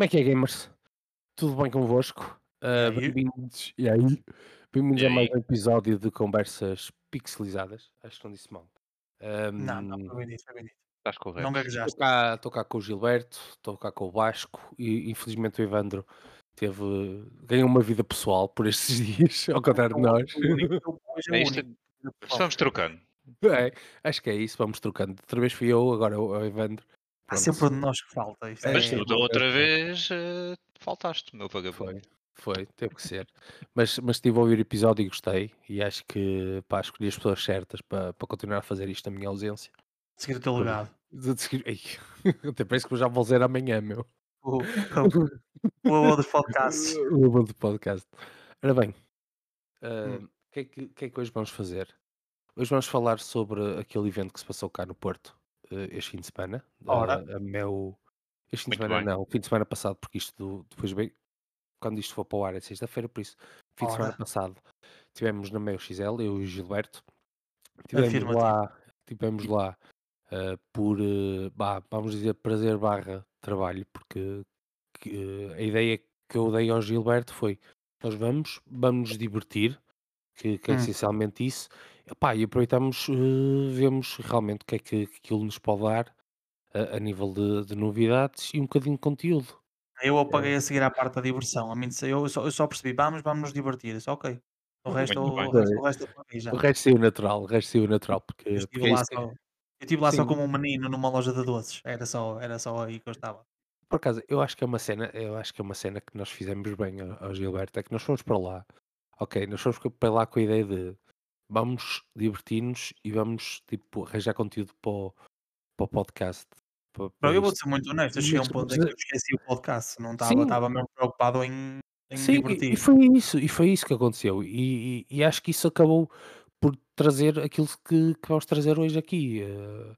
Como é que é, gamers? Tudo bem convosco? Uh, Bem-vindos e aí? Bem-vindos a mais um episódio de conversas pixelizadas. Acho que não disse mal. Um, não, não, foi bem dito, foi bem dito. Estás correto. Não gaguejaste. Estou cá, estou cá com o Gilberto, estou cá com o Vasco e infelizmente o Evandro teve, ganhou uma vida pessoal por estes dias, ao contrário de nós. É isto, estamos trocando. É, acho que é isso, vamos trocando. Outra vez fui eu, agora o Evandro. Há sempre um de nós que falta. Isto é, Mas tu da outra vez uh, faltaste, meu vagabundo. Foi, foi, teve que ser. mas, mas estive a ouvir o episódio e gostei. E acho que pá, escolhi as pessoas certas para, para continuar a fazer isto na minha ausência. Seguir o teu legado. Até parece que eu já vou dizer amanhã, meu. O, o, avô dos podcasts. O avô do podcast. Ora bem, o uh, hum. que, é que, que é que hoje vamos fazer? Hoje vamos falar sobre aquele evento que se passou cá no Porto este fim de semana. Ora. Uh, a meu... Este fim de semana bem. não, fim de semana passado, porque isto depois bem, quando isto for para o ar é sexta-feira, por isso, fim Ora. de semana passado, tivemos na meu XL, eu e o Gilberto, tivemos lá, tivemos lá uh, por, uh, bah, vamos dizer, prazer barra trabalho, porque que, uh, a ideia que eu dei ao Gilberto foi, nós vamos, vamos nos divertir, que, que é hum. essencialmente isso, Epá, e aproveitamos, uh, vemos realmente o que é que, que aquilo nos pode dar a, a nível de, de, novidades e um bocadinho de conteúdo. Eu apaguei é. a seguir à parte da diversão. A mim, eu, só, eu só percebi, vamos, vamos nos divertir. Isso, ok. O resto, o, resto, o resto eu já. O resto saiu natural, o resto saiu natural. Porque, eu estive porque lá, só, eu estive lá só como um menino numa loja de doces. Era só, era só aí que eu estava. Por acaso, eu acho que é uma cena, eu acho que é uma cena que nós fizemos bem ao, ao Gilberto, é que nós fomos para lá. Ok, nós fomos para lá com a ideia de vamos divertir-nos e vamos tipo, arranjar conteúdo para o, para o podcast. Para, para eu vou ser muito honesto, eu cheguei a um ponto em que eu esqueci o podcast, não estava, estava mesmo preocupado em, em Sim, divertir. E, foi isso, e foi isso que aconteceu. E, e, e, acho que isso acabou por trazer aquilo que, que vamos trazer hoje aqui. Uh,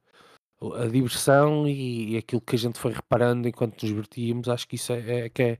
a diversão e, e, aquilo que a gente foi reparando enquanto nos divertíamos, acho que isso é, é, que, é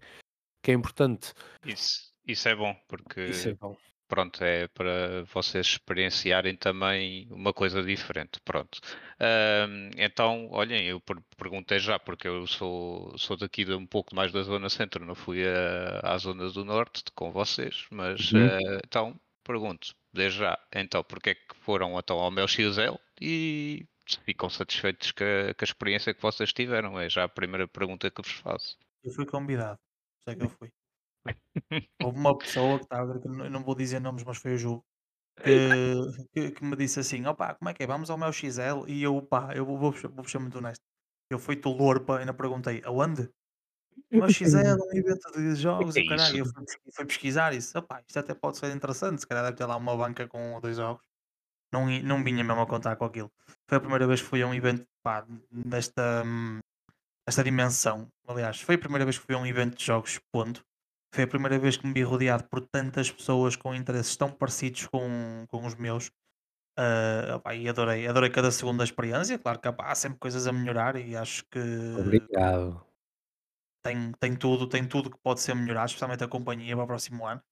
que é importante. Isso, isso é bom, porque isso é bom pronto, é para vocês experienciarem também uma coisa diferente, pronto. Um, então, olhem, eu perguntei já, porque eu sou, sou daqui de um pouco mais da zona centro, não fui a, à zona do norte com vocês, mas uhum. uh, então, pergunto, desde já, então, porque é que foram então ao meu XL e ficam satisfeitos com a, com a experiência que vocês tiveram? É já a primeira pergunta que vos faço. Eu fui convidado, sei que eu fui. Houve uma pessoa que estava, eu não vou dizer nomes, mas foi o Ju, que, que, que me disse assim: opá, como é que é? Vamos ao meu XL? E eu, pá, eu vou, vou, vou ser muito honesto. Eu fui tolor, pá, ainda perguntei: aonde? O meu XL, um evento de jogos, e caralho. Eu fui, fui pesquisar isso. Opá, isto até pode ser interessante. Se calhar deve ter lá uma banca com dois jogos. Não, não vinha mesmo a contar com aquilo. Foi a primeira vez que fui a um evento pá, desta, desta dimensão. Aliás, foi a primeira vez que fui a um evento de jogos, ponto. Foi a primeira vez que me vi rodeado por tantas pessoas com interesses tão parecidos com, com os meus. Uh, opa, e adorei, adorei cada segundo da experiência. Claro que opa, há sempre coisas a melhorar e acho que Obrigado. tem, tem tudo, tem tudo que pode ser melhorado, especialmente a companhia para o próximo ano.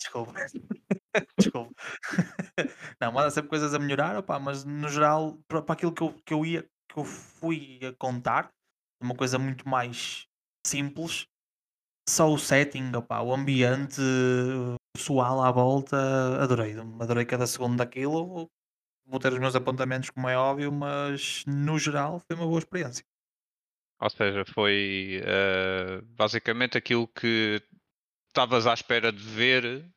Desculpa. Desculpa. Não, mas há sempre coisas a melhorar, opa, mas no geral, para, para aquilo que eu, que eu ia, que eu fui a contar, uma coisa muito mais simples, só o setting, opa, o ambiente pessoal à volta, adorei. Adorei cada segundo daquilo. Vou ter os meus apontamentos, como é óbvio, mas no geral foi uma boa experiência. Ou seja, foi uh, basicamente aquilo que estavas à espera de ver,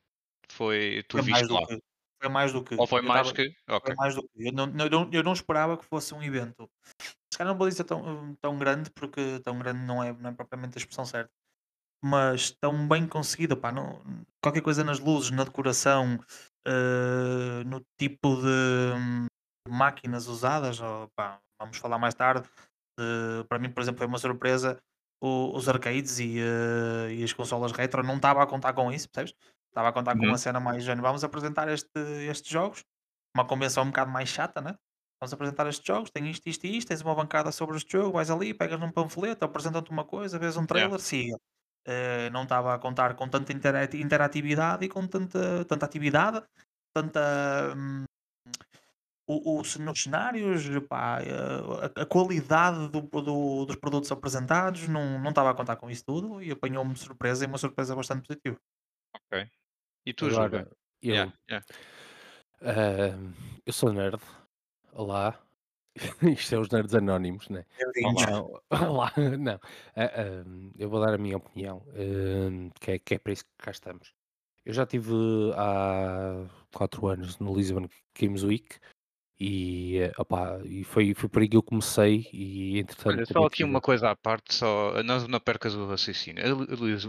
foi tu foi viste lá. Que, foi mais do que. Ou foi mais tava, que? Okay. Foi mais do que. Eu não, eu, eu não esperava que fosse um evento. Se calhar não vou dizer tão, tão grande, porque tão grande não é, não é propriamente a expressão certa mas tão bem conseguida, pá, não, qualquer coisa nas luzes, na decoração, uh, no tipo de hum, máquinas usadas, pá, vamos falar mais tarde. Uh, para mim, por exemplo, foi uma surpresa o, os arcades e, uh, e, as consolas retro. Não estava a contar com isso, percebes? Estava a contar uhum. com uma cena mais género. Vamos apresentar este, estes jogos, uma convenção um bocado mais chata, né? Vamos apresentar estes jogos, tem isto, isto e isto, tens uma bancada sobre este jogo, vais ali, pegas num panfleto, apresentam-te uma coisa, vês um trailer, yeah. siga. Uh, não estava a contar com tanta interatividade e com tanta, tanta atividade, tanta. Hum, o, o, nos cenários, pá, eh, a, a qualidade do, do- dos produtos apresentados, não não estava a contar com isso tudo e apanhou-me de surpresa e uma surpresa bastante positiva. Ok. E tu? Agora, eu, Yeah, yeah. ahm, eu sou nerd. Olá. Isto é os nerds anónimos, né? Bem-vindos. Não, olá, não. Ah, ahm, eu vou dar a minha opinião, ahm, que é, que é para isso que cá estamos. Eu já estive há quatro anos no Lisbon Games Week e, eh, opá, e foi, foi por aí que eu comecei e entretanto Olha, só aqui tive. uma coisa à parte, só não, não percas o raciocínio.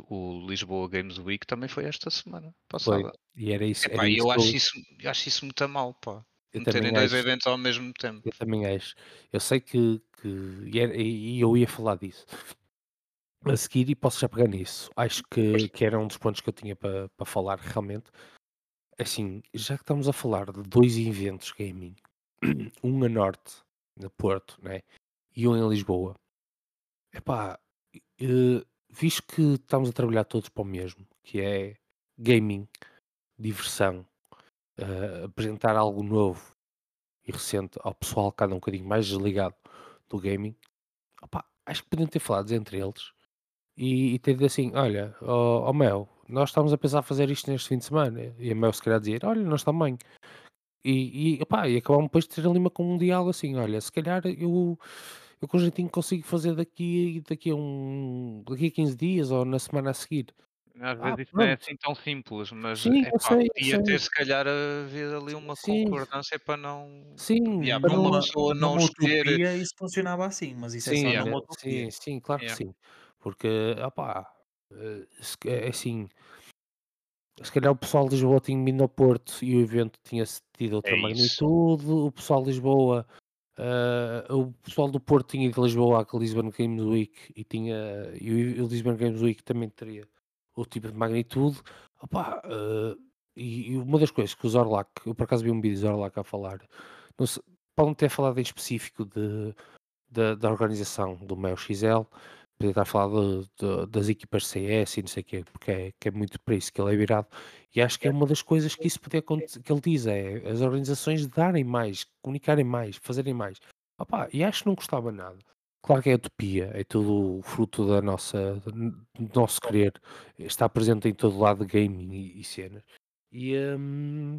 O Lisboa Games Week também foi esta semana Foi, passada. e era isso, era Epá, e isso eu que eu, acho isso, eu acho isso muito mal, pá. Eu Meterem também dois acho. eventos ao mesmo tempo. Eu também acho. Eu sei que, que e, era- e- e eu ia falar disso a seguir e posso já pegar nisso. Acho que, que era um dos pontos que eu tinha para para falar realmente. Assim, já que estamos a falar de dois eventos gaming, um a norte, no Porto, né? E um em Lisboa. Epá, eh, visto que estamos a trabalhar todos para o mesmo, que é gaming, diversão, eh, apresentar algo novo e recente ao pessoal que anda um bocadinho mais desligado do gaming, opá, acho que podiam ter falado entre eles e, e ter dito assim: olha, ó ó Mel, nós estamos a pensar fazer isto neste fim de semana. E a Mel se calhar dizer: olha, nós também. E, e, opá, e depois de ter ali uma, com um diálogo assim: olha, se calhar eu, eu com jeitinho consigo fazer daqui, daqui, a um, daqui a 15 dias ou na semana a seguir. Às Ah, vezes isso não é assim tão simples, mas Sim, epá, sei, podia ter sei. se calhar havido ali uma Sim, concordância para não. sim, Yeah, para uma pessoa não numa escolher. utopia isso funcionava assim, mas isso é Sim, só Yeah, numa utopia. sim, sim, claro que sim. Porque, opá, eh, é assim, se calhar o pessoal de Lisboa tinha vindo ao Porto e o evento tinha tido outra É isso. magnitude, o pessoal de Lisboa, eh, o pessoal do Porto tinha ido a Lisboa à Lisbon Games Week e tinha, e o, o Lisbon Games Week também teria outro tipo de magnitude. Opá, eh, e, e uma das coisas que o Zorlac, eu por acaso vi um vídeo do Zorlac a falar, não sei, podem ter falado em específico de da, da organização do Mel XL, podia estar a falar de- de- das equipas CS e não sei o quê, porque é, que é muito para isso que ele é virado. E acho que é uma das coisas que isso podia acontecer, que ele diz, é as organizações darem mais, comunicarem mais, fazerem mais. Opá, e acho que não custava nada. Claro que é utopia, é tudo fruto da nossa, do nosso querer, está presente em todo lado gaming e, e cenas. E, hum,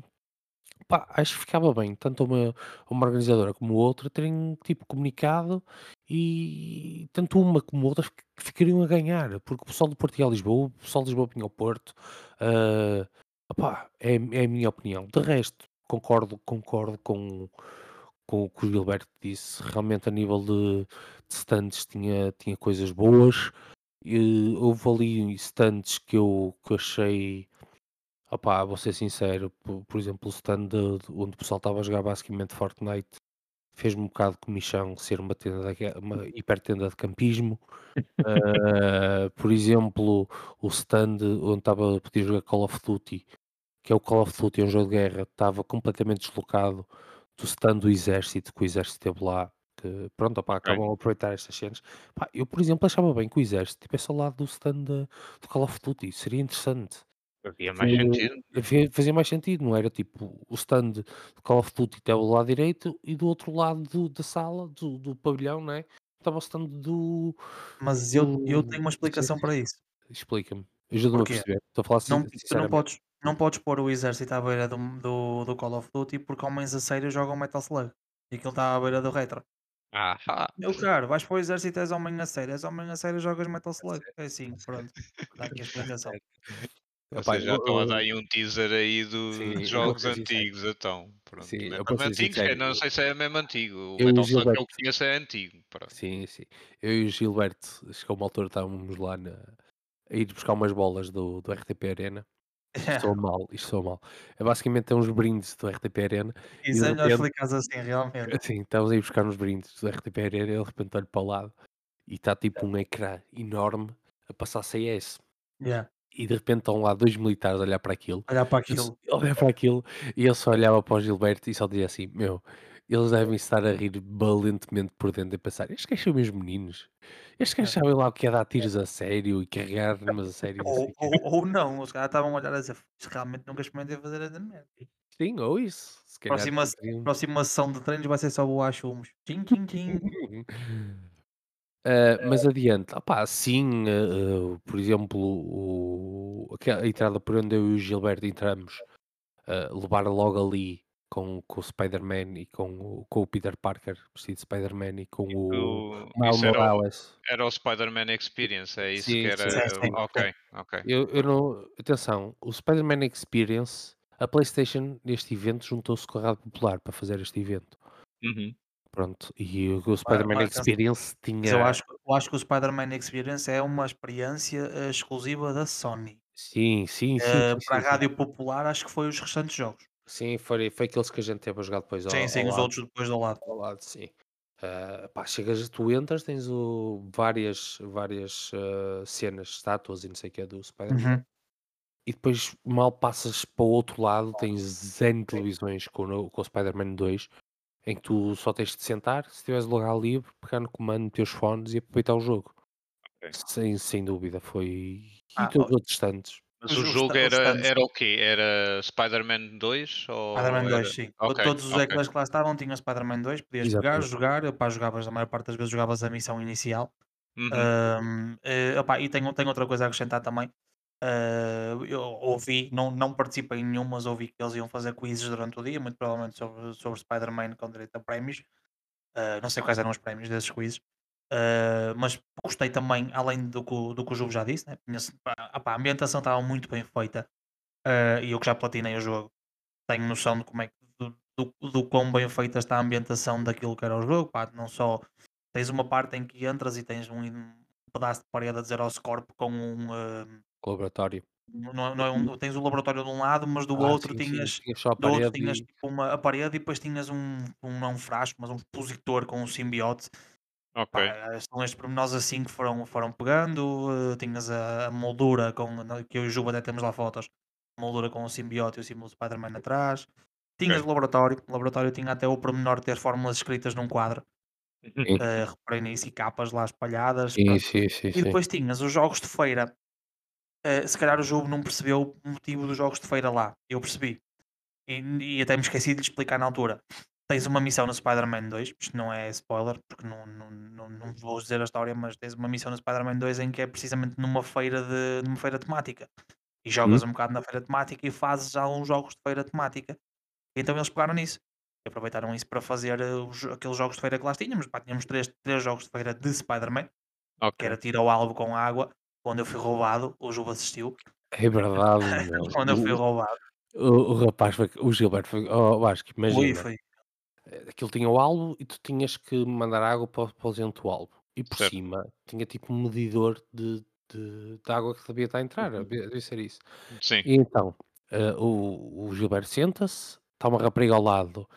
Pá, acho que ficava bem, tanto uma, uma organizadora como outra terem tipo comunicado e tanto uma como outra fi- ficariam a ganhar, porque o pessoal do Porto ia a Lisboa, o pessoal de Lisboa vinha ao Porto, ah, opá, é, é a minha opinião. De resto, concordo, concordo com, com o que o Gilberto disse, realmente a nível de, de stands tinha, tinha coisas boas, e houve ali stands que eu, que eu achei Opá, vou ser sincero, por, por exemplo, o stand de- de- onde o pessoal estava a jogar basicamente Fortnite fez-me um bocado de comichão ser uma tenda daque- uma hiper tenda de campismo. Ah, por exemplo, o stand onde estava a poder jogar Call of Duty, que é o Call of Duty, é um jogo de guerra, estava completamente deslocado do stand do exército, que o exército esteve lá. Que, pronto, Ok. acabam a aproveitar estas cenas. Pá, eu, por exemplo, achava bem que o exército estivesse ao lado do stand do Call of Duty, seria interessante. Fazia mais Porque sentido. Fazia fazia mais sentido, não era tipo o stand de Call of Duty estava do lado direito e do outro lado do- da sala, do, do pavilhão, né? Estava o stand do. Mas eu, eu do tenho uma explicação para isso. Explica-me, ajuda-me a perceber. Estou a falar sin- Não, tu não podes, não podes pôr o exército à beira do, do, do Call of Duty porque homens a sério jogam Metal Slug. E aquilo está à beira do retro. Ah, Meu caro, vais para o exército és homem a sério, és homem a sério jogas Metal Slug. É assim, pronto. Dá aqui a explicação. Vocês já estão a dar aí um teaser aí do, Sim, de jogos antigos, então. Pronto. Sim, é mesmo antigos, sincero, não sei se é mesmo antigo. O Metal Slug que eu conheço é antigo. Pronto. Sim, sim. Eu e o Gilberto, chegou uma altura, estávamos lá na, a ir buscar umas bolas do, do RTP Arena. Isto soa mal, isto soa mal. É basicamente é uns brindes do RTP Arena. Isso é melhor explicares assim, realmente. Assim, estávamos a ir buscar uns brindes do RTP Arena e de repente olho para o lado e está tipo um ecrã enorme a passar CS. Yeah. E de repente estão lá dois militares a olhar para aquilo. Olhar para aquilo. Olhar para aquilo e eu só olhava para o Gilberto e só dizia assim: Meu, eles devem estar a rir valentemente por dentro e pensar: Estes gajos são meus meninos. Estes gajos sabem lá o que é dar tiros a sério e carregar armas a sério. Ou, o quê." ou, ou não, os caras estavam a olhar a dizer, "Isto realmente nunca experimentei fazer esta merda. sim, ou isso. Se calhar Próxima, poderiam- próxima sessão de treinos vai ser só o achumos. Tchim, tchim, tchim. Ah, mas adiante, opá, sim, ah, ah, por exemplo, o, a entrada por onde eu e o Gilberto entramos, levar logo ali com, com o Spider-Man e com o, com o Peter Parker vestido de Spider-Man e com o O- Miles isso era o, Morales. era o Spider-Man Experience, é isso Sim, que era. sim, sim. Ok, ok. Eu, eu não. Atenção, o Spider-Man Experience, a PlayStation neste evento juntou-se com a Rádio Popular para fazer este evento. Uhum. Pronto, e o, o Spider-Man atenção, Experience Mas eu tinha. acho, eu acho que o Spider-Man Experience é uma experiência eh, exclusiva da Sony. Sim, sim, sim, Eh, sim, para a sim, sim. rádio popular, acho que foi os restantes jogos. Sim, foi, foi aqueles que a gente teve a jogar depois ao, Sim, sim, ao os lado. outros depois do lado. Ao lado, sim. Ah, pá, chegas, tu entras, tens o, várias, várias ah, cenas, estátuas e não sei o que é do Spider-Man. Uhum. E depois, mal passas para o outro lado, tens Zen televisões com, o- com o Spider-Man 2, em que tu só tens de sentar, se tiveres lugar livre, pegar no comando, meter os fones e aproveitar o jogo. Ok. Sem, sem dúvida, foi. E Ah, todos ó, outros stands. Mas o jogo era, era o quê? Era Spider-Man 2? Ou Spider-Man era... 2, sim. To- Ok, Todos os ok. ecrãs que lá estavam tinham Spider-Man 2, podias Exatamente. jogar, pá, jogavas, a maior parte das vezes jogavas a missão inicial. Uhum. Ahm, eh, opá, e tenho, tenho outra coisa a acrescentar também. Ah, eu ouvi, não, não participei em nenhum, mas ouvi que eles iam fazer quizzes durante o dia, muito provavelmente sobre, sobre Spider-Man com direito a prémios. Ah, não sei quais eram os prémios desses quizzes. Ah, mas gostei também, além do que, o- do que o jogo já disse, né? Opá, a ambientação estava muito bem feita. ah, e eu que já platinei o jogo, tenho noção de como é que do, do, do quão bem feita está a ambientação daquilo que era o jogo. Pá, não só tens uma parte em que entras e tens um, um pedaço de parede a dizer ao Scorp com um. ah, Laboratório. não, é- não é um, tens o laboratório de um lado, mas do Ah, outro sim, sim, tinhas. tinha a Do outro parede tinhas e- tipo uma, a parede e depois tinhas um, um, não um frasco, mas um expositor com um simbiote. Ok. Pá, são estes pormenores assim que foram, foram pegando. eh, tinhas a, a moldura com, que eu e o Juba até temos lá fotos. Moldura com o simbiote e o símbolo do Spider-Man atrás. Tinhas Ok. o laboratório. O laboratório tinha até o pormenor de ter fórmulas escritas num quadro. Eh, reparei nisso e capas lá espalhadas. Sim, sim, sim, E sim. depois tinhas os jogos de feira. Eh, se calhar o jogo não percebeu o motivo dos jogos de feira lá. Eu percebi. E, e até me esqueci de lhe explicar na altura. Tens uma missão no Spider-Man 2, isto não é spoiler, porque não, não, não, não vou dizer a história, mas tens uma missão no Spider-Man 2 em que é precisamente numa feira, de, numa feira temática. E jogas um bocado na feira temática e fazes alguns jogos de feira temática. Então eles pegaram nisso. E aproveitaram isso para fazer eh, os- aqueles jogos de feira que lá tínhamos. Pá, tínhamos três, três jogos de feira de Spider-Man, que Ok. era tira ao alvo com água, onde eu fui roubado, o Juba assistiu, É verdade, meu. quando eu fui O, roubado. o, o rapaz foi. O Gilberto foi. Oh, Vasco, Foi, imagina. foi. Aquilo tinha o alvo e tu tinhas que mandar água para, o- para o dentro do alvo. E por Certo. cima tinha tipo um medidor de, de, de água que devia estar a entrar. Devia devia ser isso. Sim. E então, eh, o, o Gilberto senta-se, está uma rapariga ao lado,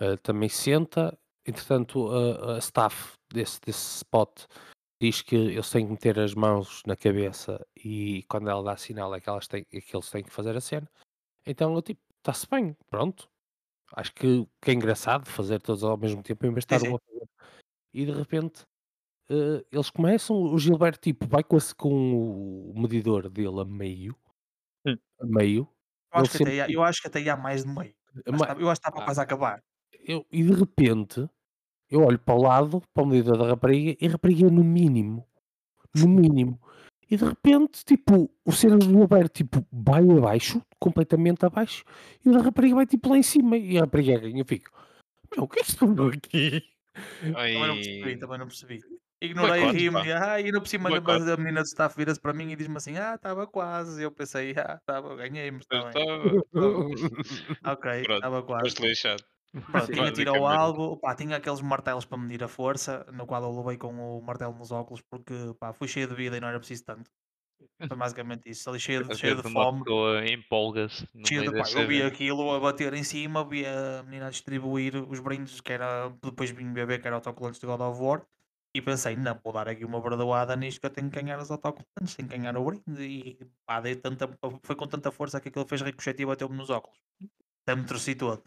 eh, também senta. Entretanto, a, a staff desse, desse spot diz que eles têm que meter as mãos na cabeça e quando ela dá sinal é que, elas têm, é que eles têm que fazer a cena. Então eu tipo, está-se bem, pronto. Acho que, que é engraçado fazer todos ao mesmo tempo em vez de estar um a fazer. E de repente eh, eles começam, o Gilberto tipo vai com, esse- com o medidor dele a meio, Hum. a meio, Eu acho, que até sempre ia, eu acho que até ia mais de meio. Acho ma- que tá- Eu acho que estava ah, quase a acabar. eu- e de repente eu olho para o lado, para o medidor da rapariga, e a rapariga no mínimo, no mínimo. E de repente, tipo, o cenas do Gilberto, tipo, vai abaixo, completamente abaixo, e o da rapariga vai, tipo, lá em cima, e a rapariga ganha, eu fico, meu, o que é que estou aqui? Também não percebi, também não percebi. Ignorei e ri-me. e, Ah, e ainda por cima Boicote. a menina do staff vira-se para mim e diz-me assim: Ah, estava quase. Eu pensei: Ah, estava, ganhei, mas estava. Ok, estava quase. foste lixado. Pronto, tinha ao Basicamente. alvo, pá, tinha aqueles martelos para medir a força, no qual eu levei com o martelo nos óculos porque pá, fui cheio de vida e não era preciso tanto. Foi basicamente isso, ali cheio de, cheio de fome. empolga-se Cheio de, pá, eu vi aquilo a bater em cima, vi a menina a distribuir os brindes, que era, depois vim beber, que era autocolantes de God of War, e pensei, não, vou dar aqui uma bradoada nisto que eu tenho que ganhar os autocolantes, tenho que ganhar o brinde, e pá, dei tanta, foi com tanta força que aquilo fez ricochete e bateu-me nos óculos. Até me torci todo.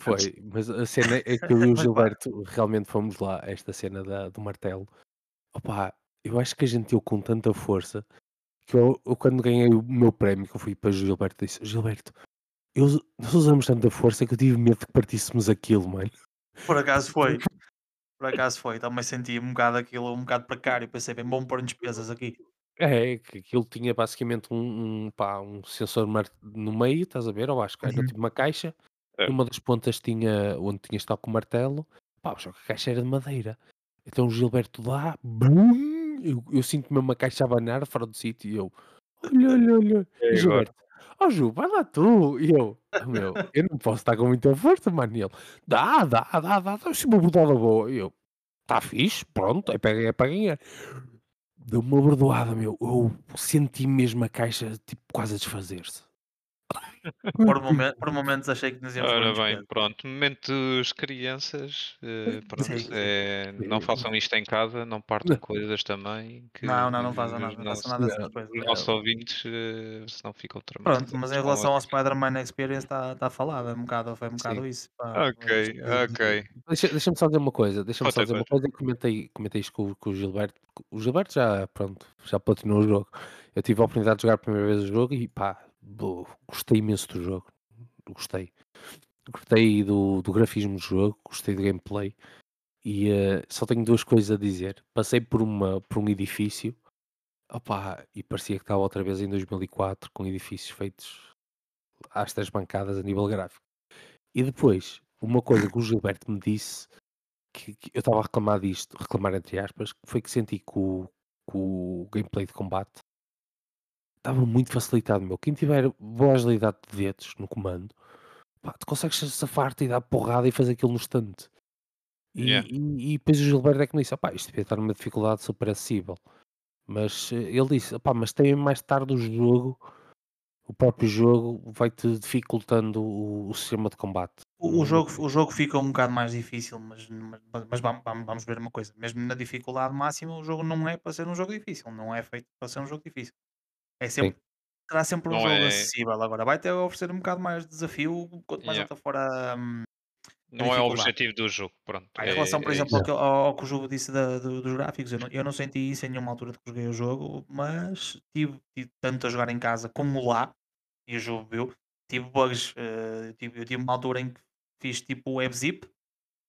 Foi, mas a cena é que eu e o. Gilberto realmente fomos lá, esta cena da, do martelo. Opa, eu acho que a gente deu com tanta força que eu, eu quando ganhei o meu prémio, que eu fui para o Gilberto, disse: Gilberto, eu, nós usamos tanta força que eu tive medo que partíssemos aquilo, mano. Por acaso foi. Por acaso foi. Também senti um bocado aquilo, um bocado precário. Pensei, bem, bom pôr despesas aqui. É, que aquilo tinha basicamente um, um, pá, um sensor no meio, estás a ver? Ou acho que era Uhum. tipo uma caixa. É. Numa das pontas tinha onde tinha estado com o martelo. Pá, só que a caixa era de madeira. Então o Gilberto lá, bum, eu, eu sinto mesmo uma caixa a abanar fora do sítio e eu, olha, olha, olha. É Gilberto, ó Ju, vai lá tu. E eu, "Ah, meu, eu não posso estar com muita força, mano. E ele, dá, dá, dá, dá, dá, uma bodada boa. E eu, tá fixe, pronto, é para, é para ganhar. Deu-me uma bordoada, meu. Eu senti mesmo a caixa tipo quase a desfazer-se. Por, momen- por momentos achei que nos íamos Ora em bem, despesas. pronto, momentos crianças, eh, pronto, Sim. eh, não Sim. façam isto em casa, não partam Não. coisas também, que Não, não, não façam nada. Não façam nada dessas não, coisas. os nossos ouvintes eh, senão ficam Pronto, traumatizados mas em relação ao Spider-Man Experience está tá falado. É um bocado, foi um bocado isso. pá. Ok, ok. Deixa- Deixa-me só dizer uma coisa. Deixa-me só dizer uma coisa. Comentei, comentei isto com, com o Gilberto. O Gilberto já, pronto, já platinou o jogo. Eu tive a oportunidade de jogar a primeira vez o jogo e pá, gostei imenso do jogo. Gostei. Gostei do, do grafismo do jogo, gostei do gameplay. E eh, só tenho duas coisas a dizer. Passei por, uma, por um edifício opá, e parecia que estava outra vez em 2004 com edifícios feitos às três bancadas a nível gráfico. E depois, uma coisa que o Gilberto me disse que, que eu estava a reclamar disto, reclamar entre aspas, foi que senti que o, que o gameplay de combate estava muito facilitado, meu. Quem tiver boa agilidade de dedos no comando, pá, tu consegues safar-te e dar porrada e fazer aquilo no instante. E, Yeah. e, e depois o Gilberto é que me disse, opá, isto devia estar numa dificuldade super acessível. Mas eh, ele disse, opá, mas tem mais tarde o jogo, o próprio jogo vai-te dificultando o, o sistema de combate. O, o jogo, o jogo fica um bocado mais difícil, mas, mas, mas vamos, vamos, vamos ver uma coisa. Mesmo na dificuldade máxima, o jogo não é para ser um jogo difícil. Não é feito para ser um jogo difícil. É sempre, será sempre um Não jogo é- acessível. Agora vai ter a oferecer um bocado mais de desafio quanto mais Yeah. alta for a, hum, Não é o dificuldade. objetivo do jogo, pronto. Pá, em é- relação, por é exemplo, isso. ao que, ao, ao que o jogo disse da- do- dos gráficos, eu não, eu não senti isso em nenhuma altura de que joguei o jogo, mas tive, tive tanto a jogar em casa como lá, e o jogo viu, tive bugs, eh, tive, eu tive uma altura em que fiz tipo web zip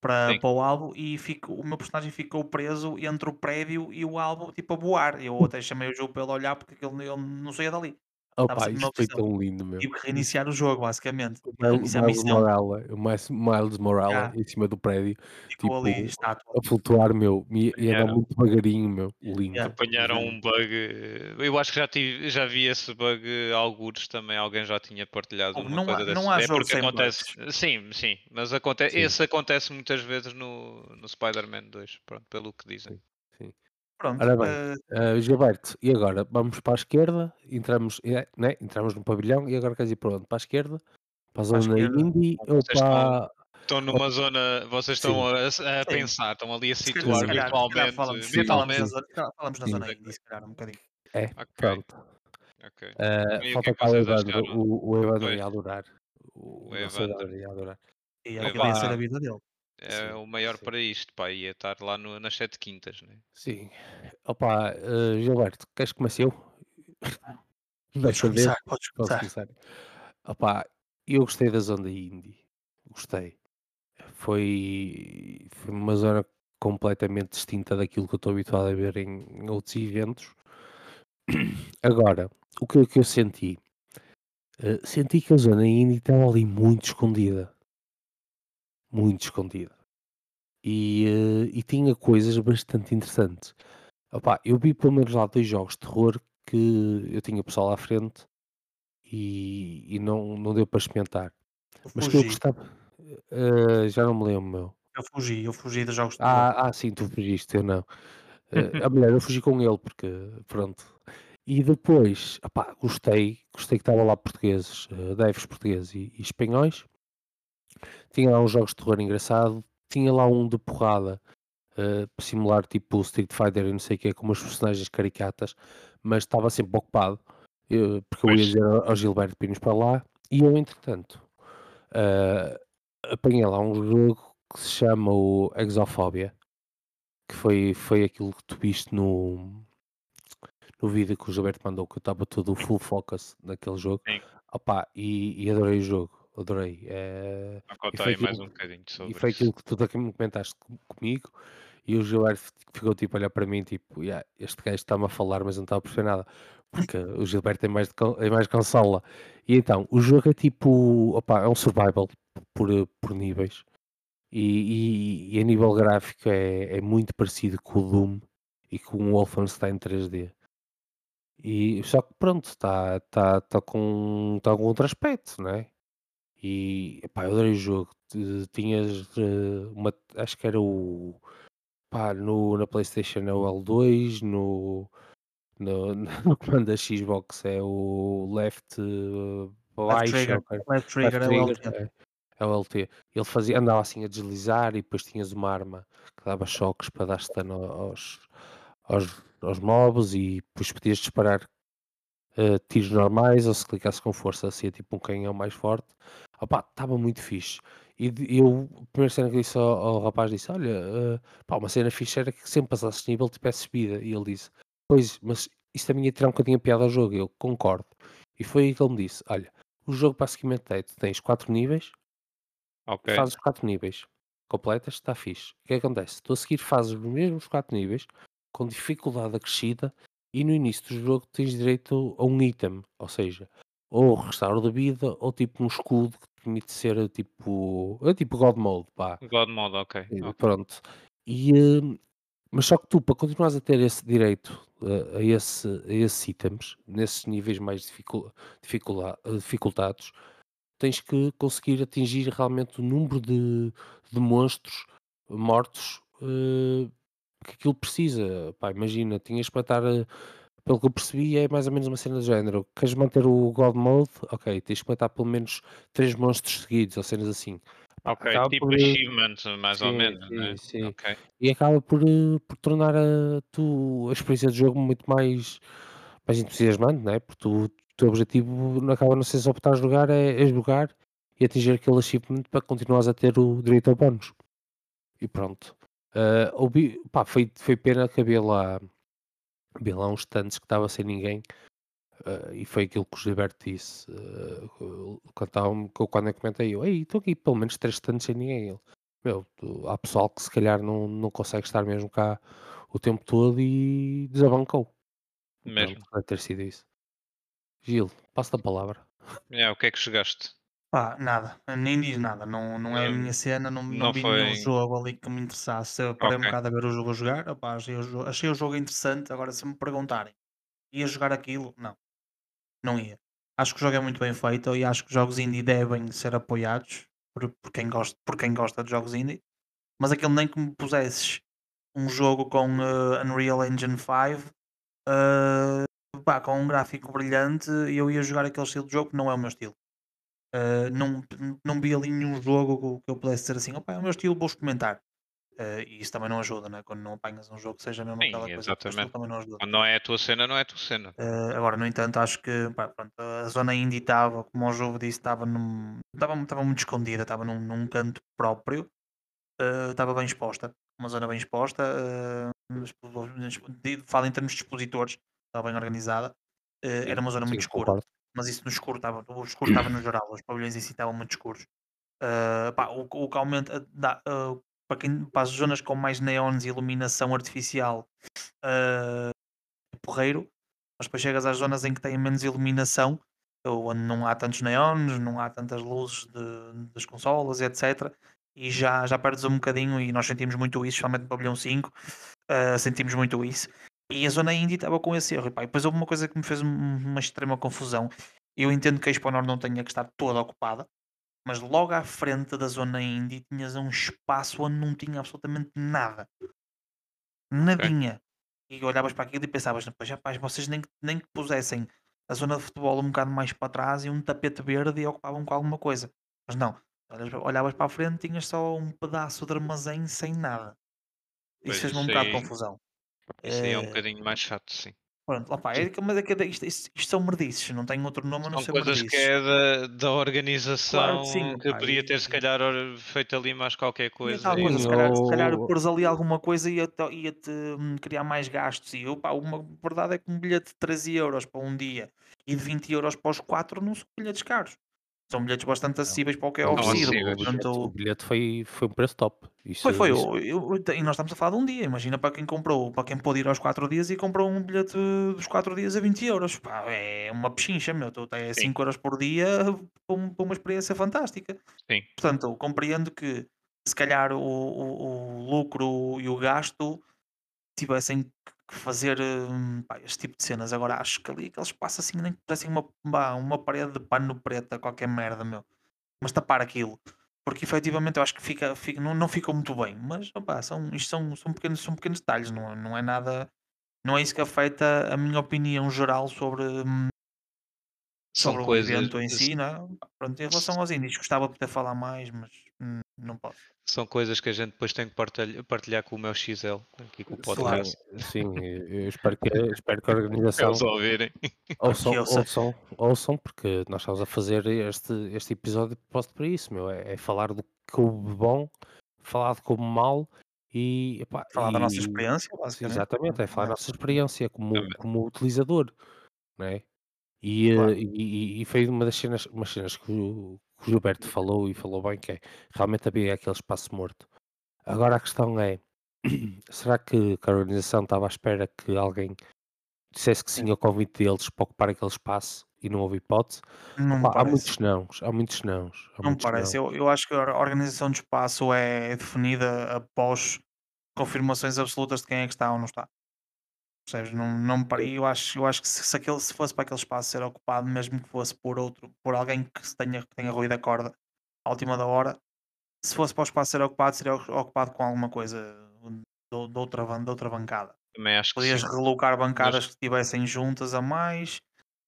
para, para o álbum e fico, o meu personagem ficou preso entre o prédio e o álbum, tipo a voar. Eu até chamei o jogo para ele olhar porque ele, ele não saía dali. Opa, numa isto foi tão lindo, meu. Tive que reiniciar o jogo, basicamente. O E Miles, Miles. Morales, o Miles, Miles Morales Yeah. em cima do prédio, Ficou tipo, ali estátua. a flutuar, meu, e, e Yeah. muito devagarinho, meu. Lindo. Yeah. Apanharam um bug. Eu acho que já, tive, já vi esse bug alguns também. Alguém já tinha partilhado Fogo, uma não há- coisa não dessa. há É porque sem acontece. Sim, sim. Mas acontece, Sim. esse acontece muitas vezes no, no Spider-Man 2. Pronto, pelo que dizem. Pronto. Ora bem, eh, Uh, Gilberto, e agora? Vamos para a esquerda, entramos, é, né? entramos no pavilhão e agora queres ir para onde? Para a esquerda? Para a Para a zona indie ou para... Estão numa zona. Vocês estão a, a pensar, estão ali a situar se calhar- se calhar virtualmente. falamos, sim, falamos, na virtualmente. zona, se calhar falamos na Sim. zona indie, se calhar, um bocadinho. É, Ok. pronto. ok. Uh, o falta cá o Evandro, o, o Evandro ia adorar. O, O Evandro. Ia adorar. E Epá. aquilo ia ser a vida dele. É Sim, o maior sim. para isto, pá. Ia estar lá no, nas sete quintas, né? Sim. Opa, uh, Gilberto, queres que comece eu? Podes começar, podes começar. começar? Opa, eu gostei da zona indie. Gostei. Foi, foi uma zona completamente distinta daquilo que eu estou habituado a ver em, em outros eventos. Agora, o que, que eu senti? Eh, senti que a zona indie estava ali muito escondida. Muito escondida. E, eh, e tinha coisas bastante interessantes. Opa, eu vi pelo menos lá dois jogos de terror que eu tinha o pessoal à frente e, e não, não deu para experimentar. Eu Mas que eu gostava. eh, já não me lembro, meu. eu fugi, eu fugi dos jogos de terror. Ah, ah, sim, tu fugiste, eu não. Eh, a mulher, eu fugi com ele, porque, pronto. E depois, opá, gostei, gostei que estava lá portugueses, eh, devs portugueses e, e espanhóis. Tinha lá uns jogos de terror engraçado. Tinha lá um de porrada, eh, simular tipo Street Fighter e não sei o que, com umas personagens caricatas, mas estava sempre ocupado, eh, porque eu ia dizer ao Gilberto Pinos para lá, e eu, entretanto, eh, apanhei lá um jogo que se chama o Exophobia, que foi, foi aquilo que tu viste no, no vídeo que o Gilberto mandou, que eu estava todo full focus naquele jogo. Sim. Opá, e, e adorei o jogo. Adorei. É... Aí mais um bocadinho sobre E foi isso. aquilo que tu também comentaste comigo, e o Gilberto ficou tipo a olhar para mim, tipo, yeah, este gajo está-me a falar, mas não está a perceber nada, porque o Gilberto tem mais, de, é mais consola. E então, o jogo é tipo, opa, é um survival por, por níveis, e, e, e a nível gráfico é, é muito parecido com o Doom e com o Wolfenstein 3D. E só que pronto, está tá, tá com, tá com outro aspecto, não é? E epá, eu adorei o jogo. Tinhas uh, uma, acho que era o pá, no, na Playstation é o L2, no, no, no comando da Xbox é o left uh, Left trigger, left trigger, é o LT. é, é o LT. Ele fazia, andava assim a deslizar e depois tinhas uma arma que dava choques para dar stun aos, aos, aos mobs e depois podias disparar uh, tiros normais ou se clicasse com força assim, tipo um canhão mais forte. Opá, estava muito fixe. E eu, a primeira cena que disse ao, ao rapaz, disse, olha, uh, pá, uma cena fixe era que sempre passasse nível tivesse subida. E ele disse, pois, mas isso também ia tirar um bocadinho a piada ao jogo. Eu concordo. E foi aí que ele me disse, olha, o jogo basicamente é, tu tens 4 níveis, okay. fazes 4 níveis, completas, está fixe. O que acontece? Tu a seguir fazes os mesmos 4 níveis, com dificuldade acrescida, e no início do jogo tens direito a um item, ou seja, ou restauro da vida, ou tipo um escudo que te permite ser tipo. É tipo God Mode, pá. God Mode, ok. okay. Pronto. E, uh, mas só que tu, para continuares a ter esse direito uh, a, esse, a esses itens, nesses níveis mais dificul, dificulta, dificultados, tens que conseguir atingir realmente o número de, de monstros mortos uh, que aquilo precisa. Pá, imagina, tinhas para estar, pelo que eu percebi, é mais ou menos uma cena de género. Queres manter o God Mode? Ok, tens que matar pelo menos 3 monstros seguidos, ou cenas assim. Ok, acaba tipo por, achievement, mais sim, ou menos, sim, né? sim. Okay. E acaba por, por tornar a, tu, a experiência de jogo muito mais, mais entusiasmante, né? Porque tu, o teu objetivo acaba não ser só por estar a jogar, é, é jogar e atingir aquele achievement para continuares a ter o direito ao bónus. E pronto. Uh, ouvi, pá, foi, foi pena que havia lá, havia lá uns tantos que estava sem ninguém. Uh, e foi aquilo que o Gilberto disse uh, quando, tava, quando eu comentei eu, ei, estou aqui pelo menos três tantos sem ninguém ele, meu, tu, há pessoal que se calhar não, não consegue estar mesmo cá o tempo todo e desabancou mesmo Pronto, ter sido isso Gil, passa a palavra é, o que é que chegaste? Pá, nada, nem diz nada, não, não é a minha cena, não, não, não vi foi- nenhum jogo ali que me interessasse. Eu parei um Ok. bocado a ver o jogo a jogar, opá, achei, o jogo, achei o jogo interessante. Agora, se me perguntarem, ia jogar aquilo? Não, não ia. Acho que o jogo é muito bem feito e acho que os jogos indie devem ser apoiados por, por quem, gosta, por quem gosta de jogos indie. Mas aquilo nem que me pusesses um jogo com eh, Unreal Engine 5, eh, pá, com um gráfico brilhante, eu ia jogar aquele estilo de jogo que não é o meu estilo. Uh, não, não vi ali nenhum jogo que eu pudesse dizer assim, opa, é o meu estilo, vou experimentar. Uh, e isso também não ajuda, né? quando não apanhas um jogo que seja mesmo Sim, aquela coisa que exatamente. também não ajuda. Quando não é a tua cena, não é a tua cena. Uh, agora, no entanto, acho que pá, pronto, a zona indie estava, como o jogo disse, estava estava, muito escondida, estava num, num canto próprio, estava bem exposta, uma zona bem exposta, falo em termos de expositores, estava bem organizada, era uma zona Sim, muito escura concordo. Mas isso no escuro estava, o escuro estava no geral, os pavilhões em si estavam muito escuros. Uh, pá, o, o que aumenta dá, uh, para, quem, para as zonas com mais neons e iluminação artificial uh, é porreiro, mas depois chegas às zonas em que têm menos iluminação, onde não há tantos neons, não há tantas luzes de, das consolas, etc. E já, já perdes um bocadinho, e nós sentimos muito isso, especialmente no pavilhão 5, uh, sentimos muito isso. E a zona indie estava com esse erro. E, pá, e depois houve uma coisa que me fez uma extrema confusão. Eu entendo que a Expo Norte não tenha que estar toda ocupada, mas logo à frente da zona indie tinhas um espaço onde não tinha absolutamente nada. Nadinha. E olhavas para aquilo e pensavas, pois rapaz, vocês nem, que- nem que pusessem a zona de futebol um bocado mais para trás e um tapete verde e ocupavam com alguma coisa. Mas não. Olhavas para a frente e tinhas só um pedaço de armazém sem nada. Isso fez-me um bocado de confusão. Isso aí é um Eh, bocadinho mais chato, sim. Pronto, lá pá, é, que- mas é que isto, isto, isto são merdices, não tem outro nome a não São ser coisas que merdices. é da, da organização Claro que sim, que pá, podia ter, se calhar, feito ali mais qualquer coisa. e- coisa, se calhar, se calhar pôres ali alguma coisa ia-te ia-te, hum, criar mais gastos. E eu, pá, uma verdade é que um bilhete de 13 euros para um dia e de 20 euros para os 4 não são bilhetes caros. São bilhetes bastante acessíveis para o que é oferecido. O bilhete, o bilhete foi, foi um preço top. Isso, foi, foi. Isso... Eu, eu, e nós estamos a falar de um dia. Imagina para quem comprou, para quem pôde ir aos 4 dias e comprou um bilhete dos 4 dias a 20 euros. Pá, é uma pechincha, meu. É 5 euros por dia para uma experiência fantástica. Sim. Portanto, compreendo que se calhar o, o, o lucro e o gasto tivessem que fazer hum, pá, este tipo de cenas. Agora acho que ali aquele espaço assim nem que parecem uma, uma parede de pano preto a qualquer merda, meu. Mas tapar aquilo. Porque efetivamente eu acho que fica, fica, não, não ficou muito bem. Mas opá, são, isto são, são, pequenos, são pequenos detalhes, não, é, não é nada. Não é isso que afeta a minha opinião geral sobre, hum, sobre o evento em si, não é? Pronto, em relação aos índios, gostava de poder falar mais, mas hum, não posso. São coisas que a gente depois tem que partilhar, partilhar com o meu XL, aqui com o podcast. Sim, eu espero que, espero que a organização. Eles ouvirem. Ouçam, ouçam, ouçam, porque nós estamos a fazer este, este episódio posto para isso, meu. É, é falar do que houve bom, falar de como mal e. Epá, falar e, da nossa experiência, basicamente. Exatamente, é falar da nossa experiência como, como utilizador, não é? E, claro. e, e, foi uma das cenas, umas cenas que o, que o Gilberto falou e falou bem, que é realmente havia aquele espaço morto. Agora a questão é, será que a organização estava à espera que alguém dissesse que sim ao convite deles para ocupar aquele espaço e não houve hipótese? Não Opa, há muitos nãos, há muitos nãos. Há não muitos parece, eu, eu acho que a organização do espaço é definida após confirmações absolutas de quem é que está ou não está. Percebes? Não, não. Eu acho, eu acho que se, se, aquele, se fosse para aquele espaço ser ocupado, mesmo que fosse por outro, por alguém que tenha, que tenha ruído a corda à última da hora, se fosse para o espaço ser ocupado, seria ocupado com alguma coisa de, de outra, de outra bancada. Também acho que Podias sim. relocar bancadas Mas... que estivessem juntas a mais,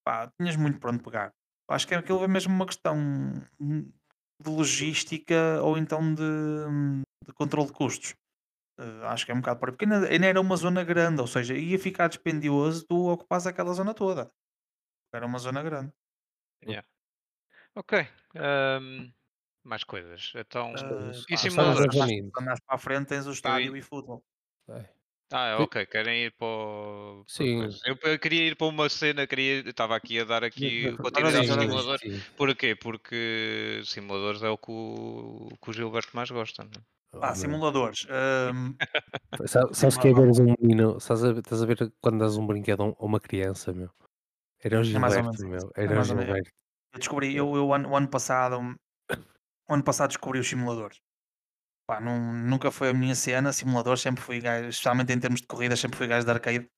pá, tinhas muito para onde pegar. Acho que aquilo é mesmo uma questão de logística ou então de, de controle de custos. Uh, acho que é um bocado por aí, porque ainda, ainda, era uma zona grande, ou seja, ia ficar dispendioso tu ocupas aquela zona toda. Era uma zona grande. Yeah. Ok. Um, mais coisas. Então, uh, e simuladores? Andas para a frente tens o estádio e, e futebol. Ah, ok, querem ir para o... Sim. Eu, eu, queria ir para uma cena, queria... estava aqui a dar aqui continuidade aos simuladores. Porquê? Porque simuladores é o que o, que o Gilberto mais gosta, não é? Ah, simuladores. Um... Sabes que é ver um menino? Estás a, estás a ver quando dás um brinquedo a uma criança, meu? Era o Gilberto, é meu. Era é o Gilberto. Eu descobri, eu, eu o ano passado, o ano passado descobri os simuladores. Pá, não, nunca foi a minha cena, simuladores, sempre fui gajo, especialmente em termos de corridas, sempre fui gajo de arcade,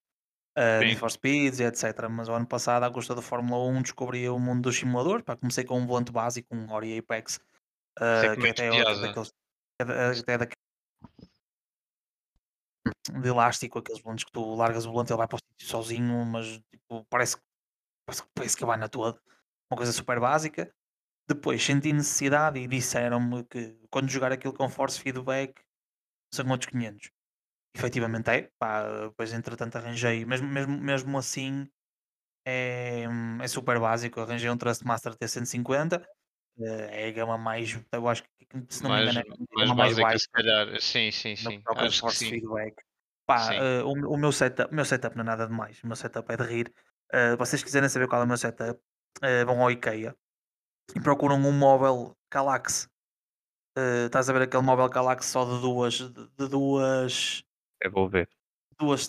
uh, Need for Speeds e etc. Mas o ano passado, à custa da Fórmula 1, descobri o mundo dos simuladores. Pá, comecei com um volante básico, um Ori Apex, uh, que até é outro daqueles até daquele de elástico, aqueles volantes que tu largas o volante ele vai para o sítio sozinho, mas tipo, parece, parece, parece que vai na toda. Uma coisa super básica. Depois senti necessidade e disseram-me que quando jogar aquilo com force feedback são outros 500. Efetivamente é, pá, depois entretanto arranjei, mesmo, mesmo, mesmo assim é, é super básico. Arranjei um Trustmaster T150 é a gama mais, eu acho que se não mais, me engano é a gama mais baixa. Se calhar. Sim, sim, sim. Acho que sim. Feedback. Pá, uh, o, o, meu setup, o meu setup não é nada demais. O meu setup é de rir. Uh, vocês quiserem saber qual é o meu setup, uh, vão ao IKEA e procuram um móvel Calax. Uh, estás a ver aquele móvel Calax só de duas. De, de duas. Eu vou ver. Duas,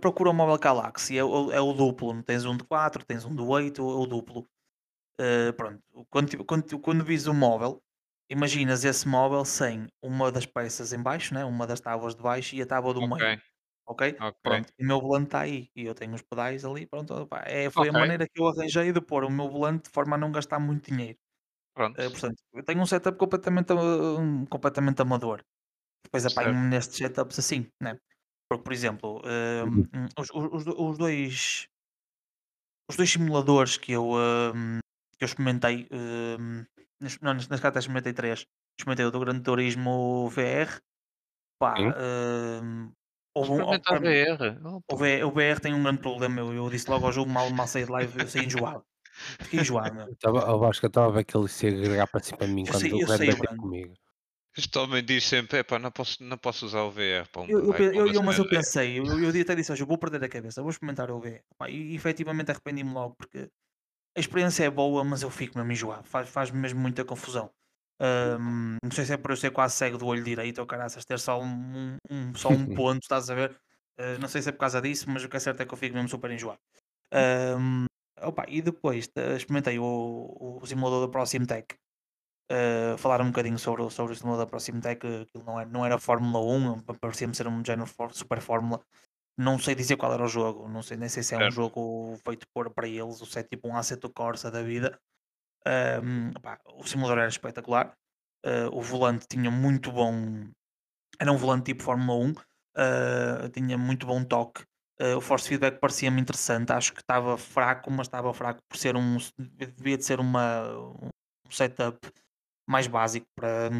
procura um móvel Calax e é, é o duplo. Tens um de 4, tens um de 8, é o duplo. Uh, pronto, quando, quando, quando vis o móvel, imaginas esse móvel sem uma das peças em baixo, né? uma das tábuas de baixo e a tábua do okay. meio. Ok? okay. Pronto, o meu volante está aí e eu tenho os pedais ali. Pronto, opa, é, foi okay. a maneira que eu arranjei de pôr o meu volante de forma a não gastar muito dinheiro. Pronto. Uh, portanto, eu tenho um setup completamente, um, completamente amador. Depois apanho-me nestes setups assim, né? Porque, por exemplo, uh, os, os, os, dois os dois simuladores que eu, uh, que eu experimentei, uh, nas, não, nas cartas experimentei três. Experimentei o do Grande Turismo VR. Pá, uh, houve um, VR. O, VR. o VR tem um grande problema. Eu, eu disse logo ao jogo, mal, mal saí de live, eu saí enjoado. Fiquei enjoado, meu. Eu acho que eu estava a ver que ele se agregar para cima para mim eu quando sei, o Red veio comigo. Este homem diz sempre, epá, não posso, não posso usar o VR. Pá, eu, eu, eu, eu mas eu pensei, eu, eu até disse hoje, eu vou perder a cabeça, vou experimentar o VR. Pá, e efetivamente arrependi-me logo, porque a experiência é boa, mas eu fico mesmo enjoado, faz, faz mesmo muita confusão. Um, não sei se é por eu ser quase cego do olho direito ou caraças, ter só um, um só um ponto, estás a ver? Uh, não sei se é por causa disso, mas o que é certo é que eu fico mesmo super enjoado. Um, opa, e depois experimentei o, o simulador da Proxim Tech. Uh, falar um bocadinho sobre, sobre o simulador da Proxim Tech, aquilo não era, não era Fórmula 1, parecia-me ser um género super Fórmula. Não sei dizer qual era o jogo, não sei nem sei se é um jogo feito por, para eles, ou se é tipo um Assetto Corsa da vida. Um, pá, o simulador era espetacular. Uh, o volante tinha muito bom. Era um volante tipo Fórmula 1. Uh, ah, tinha muito bom toque. Uh, o force feedback parecia-me interessante. Acho que estava fraco, mas estava fraco por ser um. Devia de ser uma, um setup mais básico para,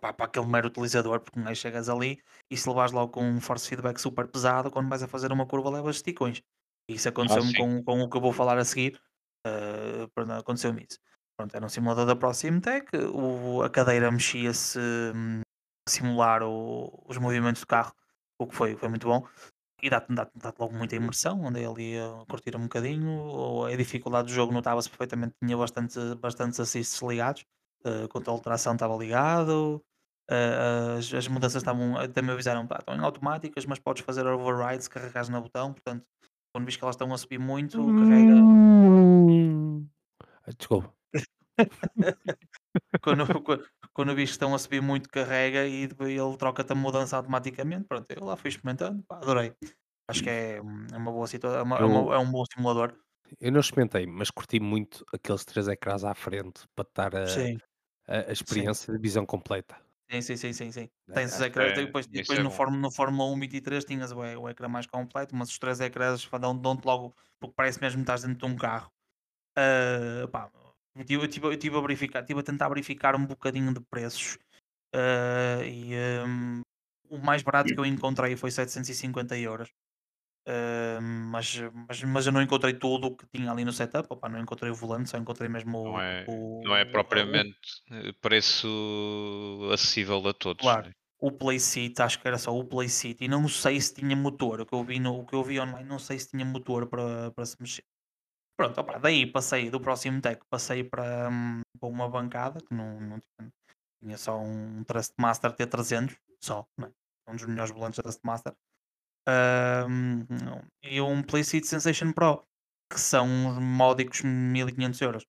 para, para aquele mero utilizador, porque não é chegas ali e se levares logo com um force feedback super pesado, quando vais a fazer uma curva levas esticões. Isso ah, aconteceu-me ah, com, com o que eu vou falar a seguir. Uh, aconteceu-me isso. Pronto, era um simulador da Proximtech, o, a cadeira mexia-se hum, a simular o, os movimentos do carro, o que foi, foi muito bom. E dá-te dá dá logo muita imersão, andei ali a curtir um bocadinho, ou a dificuldade do jogo notava-se perfeitamente, tinha bastante, bastantes assists ligados, uh, o controle de tração estava ligado, uh, as, as mudanças estavam, até me avisaram, pá, estão em automáticas, mas podes fazer override se carregares no botão, portanto, quando vês que elas estão a subir muito, carrega... Hum. Desculpa. quando, quando, quando que estão a subir muito, carrega e ele troca-te a mudança automaticamente. Pronto, eu lá fui experimentando, pá, adorei. Acho que é, é uma boa situação, é, uma, é, uma, é um bom simulador. Eu não experimentei, mas curti muito aqueles três ecrãs à frente para estar a, a, a experiência sim. de visão completa. Sim, sim, sim, sim, sim. É, Tens os ecrãs, é, depois, depois é no, Fórmula, no Fórmula 1 23 tinhas o, o ecrã mais completo, mas os três ecrãs dão-te logo, porque parece mesmo que estás dentro de um carro. Uh, pá, eu estive, eu tive a verificar, estive a tentar verificar um bocadinho de preços uh, e um, o mais barato que eu encontrei foi 750 euros. Uh, mas, mas, mas eu não encontrei tudo o que tinha ali no setup, Opa, não encontrei o volante, só encontrei mesmo o. Não é, o, não é propriamente o, preço acessível a todos. Claro. Né? O Playseat, acho que era só o Playseat, e não sei se tinha motor. O que eu vi, no, o que eu vi online, não sei se tinha motor para, para se mexer. Pronto, opa, daí passei do próximo deck, passei para, hum, para uma bancada que não, não tinha, tinha só um Trustmaster T300, só, é? um dos melhores volantes da Trustmaster, e um Playseat Sensation Pro, que são uns módicos 1500 euros.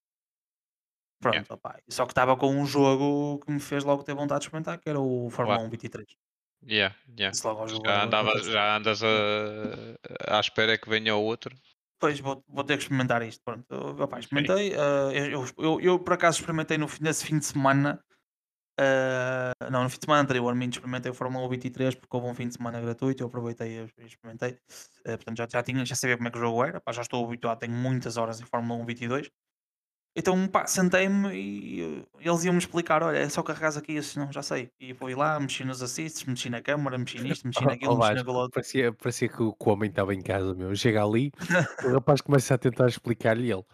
Pronto, yeah. opa, só que estava com um jogo que me fez logo ter vontade de experimentar, que era o Fórmula 1 23. Yeah, yeah. Já, andava, já andas a, à espera que venha o outro. Pois vou, vou ter que experimentar isto. Pronto, opa, experimentei. Uh, eu, eu, eu, por acaso experimentei no, nesse fim de semana. Uh, não, no fim de semana anterior, me experimentei o Fórmula 23 porque houve um fim de semana gratuito. Eu aproveitei e experimentei. Uh, portanto, já, já, tinha, já sabia como é que o jogo era. Pá, já estou habituado, tenho muitas horas em Fórmula 1 22. Então, pá, sentei-me e eles iam-me explicar: olha, é só carregar aqui, assim, não, já sei. E fui lá, mexi nos assists, mexi na câmara, mexi nisto, mexi naquilo, oh, mexi naquilo outro. Parecia, parecia que o, que o homem estava em casa, meu. Chega ali, o rapaz começa a tentar explicar-lhe ele.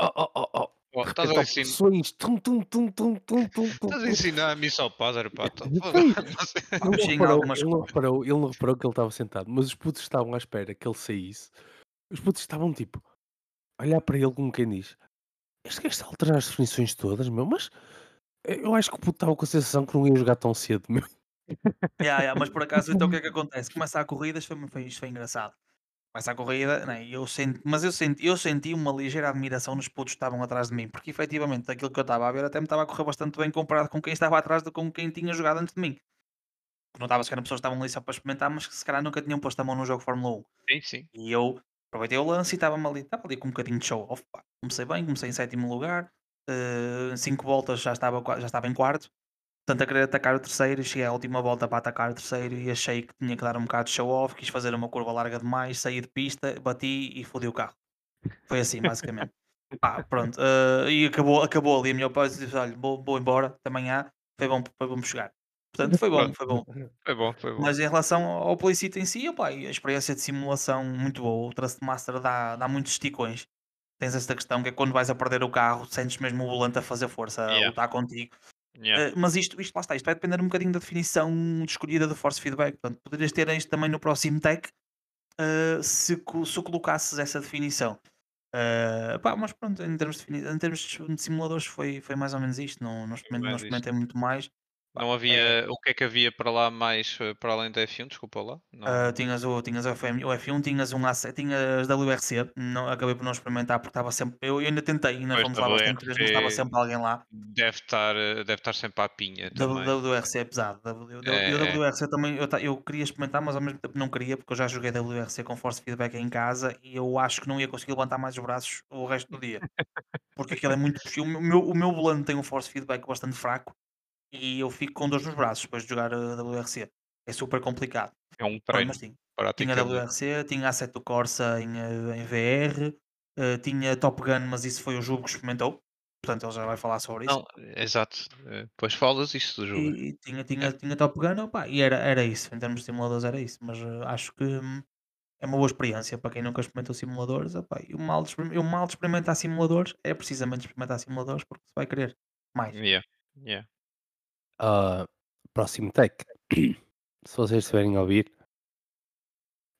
Oh, oh, oh, oh. Oh, estás a ensinar. Tum, tum, tum, tum, tum, tum, Estás a ensinar a só padre, pá. Ele não, reparou, ele, não reparou, ele não reparou que ele estava sentado, mas os putos estavam à espera que ele saísse. Os putos estavam tipo, a olhar para ele como quem diz: este gajo está a alterar as definições todas, meu, mas eu acho que o puto estava com a sensação que não ia jogar tão cedo, meu. Yeah, yeah, mas por acaso, então o que é que acontece? Começa a corrida, isto foi, foi, isto foi engraçado. Começa a corrida, né, eu senti, mas eu senti, eu senti uma ligeira admiração nos putos que estavam atrás de mim, porque efetivamente aquilo que eu estava a ver até me estava a correr bastante bem comparado com quem estava atrás de com quem tinha jogado antes de mim. Notava-se que eram pessoas que estavam ali só para experimentar, mas que se calhar nunca tinham posto a mão num jogo Fórmula 1. Sim, sim. E eu aproveitei o lance e estava ali, estava ali com um bocadinho de show off. Comecei bem, comecei em sétimo lugar, uh, cinco voltas já estava, já estava em quarto, portanto a querer atacar o terceiro, cheguei à última volta para atacar o terceiro e achei que tinha que dar um bocado de show off, quis fazer uma curva larga demais, saí de pista, bati e fodi o carro. Foi assim, basicamente. Pá, pronto, uh, e acabou, acabou ali a minha paz disse, olha, vou, vou embora, amanhã, foi bom, foi bom chegar. Portanto, foi bom, foi bom. Foi bom, foi bom. Mas em relação ao Playcito em si, opa, a experiência de simulação muito boa. O Trustmaster dá, dá muitos esticões. Tens esta questão que é quando vais a perder o carro, sentes mesmo o volante a fazer força, yeah. a lutar contigo. Yeah. Uh, mas isto, isto lá está, isto vai depender um bocadinho da definição de escolhida do force feedback. Portanto, poderias ter isto também no próximo tech uh, se, se colocasses essa definição. Uh, pá, mas pronto, em termos, de, em termos de simuladores foi, foi mais ou menos isto. Não, não, experimentei, não experimentei muito mais. Não havia. É... O que é que havia para lá mais eh, para além da F1? Desculpa lá. Não... Uh, tinhas, o, tinhas o, FM, o F1, tinhas um AC, tinhas WRC. Não, acabei por não experimentar porque estava sempre. Eu, eu ainda tentei, ainda fomos lá bastante vezes, mas estava sempre alguém lá. Deve estar, eh, deve estar sempre à pinha. Também. WRC é pesado. W, é, eu, é. WRC também eu, eu queria experimentar, mas ao mesmo tempo não queria porque eu já joguei WRC com force feedback em casa e eu acho que não ia conseguir levantar mais os braços o resto do dia. Porque aquilo é muito. O meu, o meu volante tem um force feedback bastante fraco e eu fico com dores nos braços depois de jogar a WRC. É super complicado. É um treino. Mas, sim, tinha WRC, tinha Assetto Corsa em, eh, em VR, uh, eh, tinha Top Gun, mas isso foi o jogo que experimentou. Portanto, ele já vai falar sobre isso. Não, exato. Depois falas isso do jogo. E, e tinha, tinha, é. tinha Top Gun, opa, e era, era isso. Em termos de simuladores, era isso. Mas uh, acho que hum, é uma boa experiência para quem nunca experimentou simuladores. Opa, e o mal, de, o mal de experimentar simuladores é precisamente experimentar simuladores porque se vai querer mais. Yeah. Yeah. Uh, próximo tech. Se vocês estiverem a ouvir,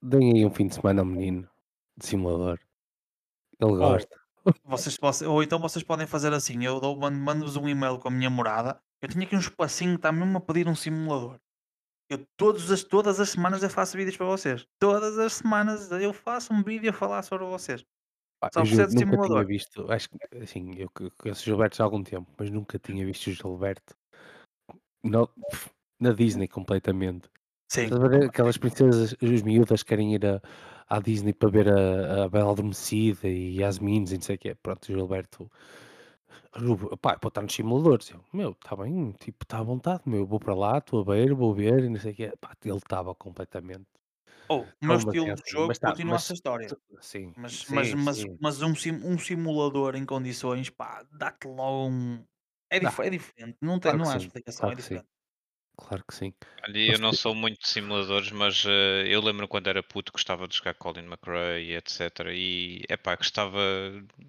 deem aí um fim de semana ao menino de simulador. Ele gosta. Vocês, vocês, ou então vocês podem fazer assim: eu dou, mando-vos um e-mail com a minha morada. Eu tinha aqui um espacinho que está mesmo a pedir um simulador. Eu todas as, todas as semanas eu faço vídeos para vocês. Todas as semanas eu faço um vídeo a falar sobre vocês. Só eu nunca simulador. tinha visto, acho que assim, eu conheço o Gilberto há algum tempo, mas nunca tinha visto o Gilberto no, na Disney completamente. Sim. Aquelas princesas, os miúdas querem ir a, à Disney para ver a, a Bela Adormecida e Yasmin e não sei o quê. Pronto, Gilberto. Pá, pode estar nos simuladores. Eu, meu, está bem, tipo, está à vontade, meu, vou para lá, estou a ver, vou ver e não sei o quê. Pá, ele estava completamente. Oh, o meu estilo de jogo mas tá, continua mas, essa história. Sim, mas, sim, mas, mas, sim. mas um, sim, um simulador em condições, pá, dá-te logo um. É, dif é diferente, não, tem, claro não há explicação, claro é diferente. Claro que sim. Ali eu não sou muito de simuladores, mas uh, eu lembro quando era puto gostava de jogar Colin McRae e etc. E é pá, gostava.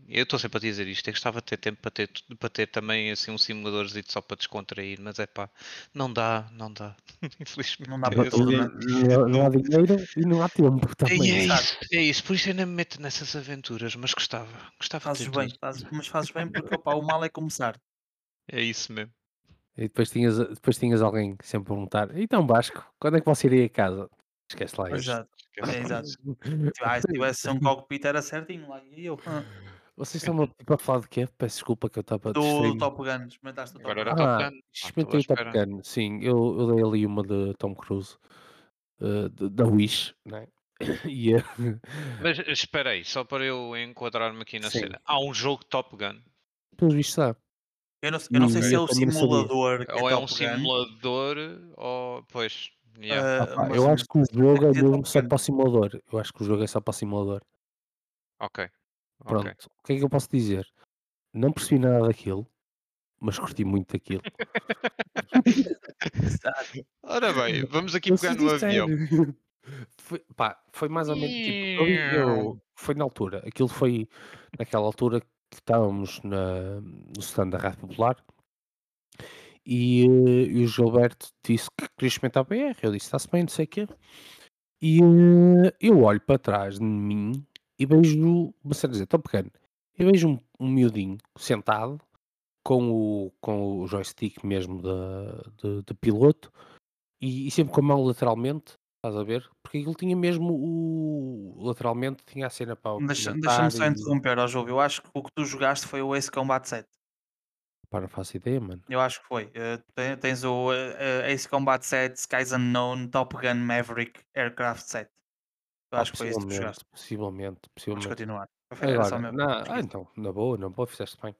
Eu estou sempre a dizer isto, eu gostava de ter tempo para ter, para ter também assim um simuladorzinho só para descontrair, mas é pá, não dá, não dá. Infelizmente. Não dá para tudo, não, não há dinheiro e não há tempo também. É, é isso, é isso, por isso eu nem me meto nessas aventuras, mas gostava. gostava fazes bem, fazes, mas fazes bem porque opa, o mal é começar. É isso mesmo. E depois tinhas, depois tinhas alguém sempre a perguntar: então Vasco, quando é que você iria a casa? Esquece lá isso. Exato, é, exato. Ah, se tivesse um cockpit era certinho lá. E eu. Ah. Vocês estão para falar de quê? Peço desculpa que eu estava Do Top Gun, experimentaste o Top Agora Gun. era Top Ah, Gun. Ah, experimentei o Top Gun, sim. Eu, eu dei ali uma de Tom Cruise, eh, da Wish, né? E, eh, Mas espera aí, só para eu enquadrar-me aqui na Sim. cena. Há um jogo Top Gun. pelos vistos há. Eu não, eu não sei se é o simulador que Ou é um simulador, ou. Pois. Yeah. Ah, eu acho que o jogo é mesmo só para o simulador. Eu acho que o jogo é só para o simulador. Ok. Pronto. O que é que eu posso dizer? Não percebi nada daquilo, mas curti muito daquilo. Ora bem, vamos aqui pegar no avião. Foi, pá, foi mais ou menos tipo, eu, eu, foi na altura, aquilo foi naquela altura que estávamos na, no stand da Rádio Popular e, e o Gilberto disse que queria experimentar a BR. Eu disse, está-se bem, não sei o quê. E eh, eu olho para trás de mim e vejo, você dizer, tão pequeno, eu vejo um, um miudinho sentado com o, com o joystick mesmo de, de, de piloto e, e, sempre com a mão lateralmente, estás a ver? Porque ele tinha mesmo o. lateralmente tinha a cena para o. Deixa-me deixa só e... interromper, ó Jogo. Eu acho que o que tu jogaste foi o Ace Combat 7. Pá, não faço ideia, mano. Eu acho que foi. Uh, tens o uh, Ace Combat 7, Skies Unknown, Top Gun Maverick, Aircraft 7. Eu ah, acho que foi isso que tu jogaste. Possivelmente, possivelmente. Vamos continuar. Agora, na, ah, então, na boa, não boa, fizeste bem.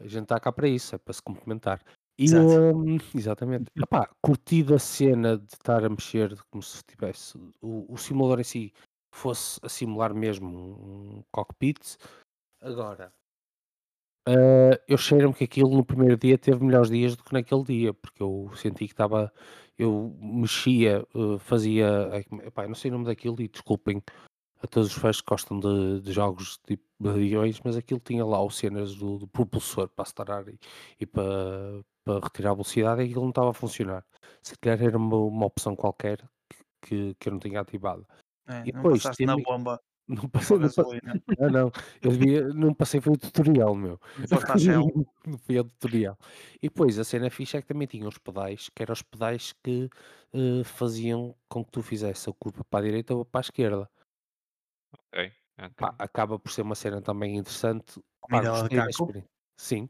A gente está cá para isso, é para se complementar. E, Exato. Um, exatamente. Epá, curti a cena de estar a mexer como se tivesse o, o simulador em si fosse a simular mesmo um cockpit. Agora, Uh, eu cheiro-me que aquilo no primeiro dia teve melhores dias do que naquele dia, porque eu senti que estava, eu mexia, uh, fazia, epá, não sei o nome daquilo e desculpem a todos os fãs que gostam de, de jogos tipo de aviões, mas aquilo tinha lá os cenas do, do propulsor para acelerar e, e para, para retirar a velocidade e aquilo não estava a funcionar. Se calhar era uma, uma opção qualquer que, que eu não tinha ativado. É, e depois, na bomba Não passei, não, não, não, eu devia, não passei, foi o tutorial, meu. Não não foi o tutorial. E depois, a cena fixa é que também tinha os pedais, que eram os pedais que uh, faziam com que tu fizesse a curva para a direita ou para a esquerda. Ok. okay. Pá, acaba por ser uma cena também interessante. Pá, Sim.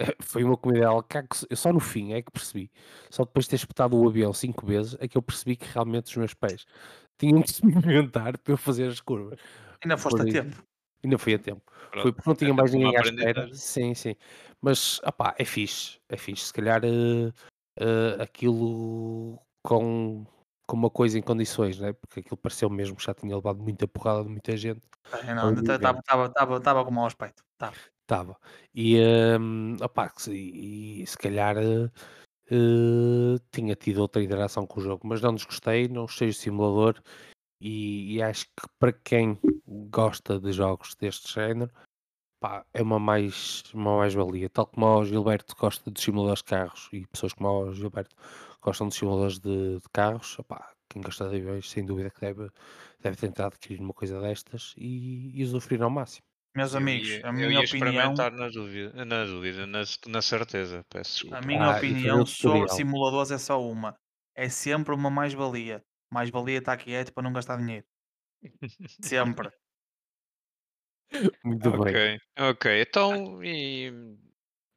Foi uma comida caco. Eu só no fim é que percebi. Só depois de ter espetado o avião cinco vezes é que eu percebi que realmente os meus pés tinham de se movimentar para eu fazer as curvas. Ainda foste Por a tempo. Ainda fui a tempo. Pronto. Foi porque não tinha é mais ninguém à espera. Sim, sim. Mas, opá, é fixe. É fixe. Se calhar uh, uh, aquilo com, com uma coisa em condições, né? porque aquilo pareceu mesmo que já tinha levado muita porrada de muita gente. É, não, estava com mau aspecto. Estava. E, um, opá, e, e se calhar uh, tinha tido outra interação com o jogo, mas não desgostei, não gostei do simulador e, e acho que para quem gosta de jogos deste género, pá, é uma mais uma mais-valia. Tal como o Gilberto gosta de simuladores de carros e pessoas como o Gilberto gostam de simuladores de, de carros, opá, quem gosta de aviões, sem dúvida que deve, deve tentar adquirir uma coisa destas e, e usufruir ao máximo. Meus amigos, ia, a minha opinião. na dúvida, na, dúvida na, na certeza, peço desculpa. A minha ah, opinião sobre simuladores é só uma: é sempre uma mais-valia. Mais-valia estar quieto para não gastar dinheiro. Sempre. Muito okay. bem. Ok, então e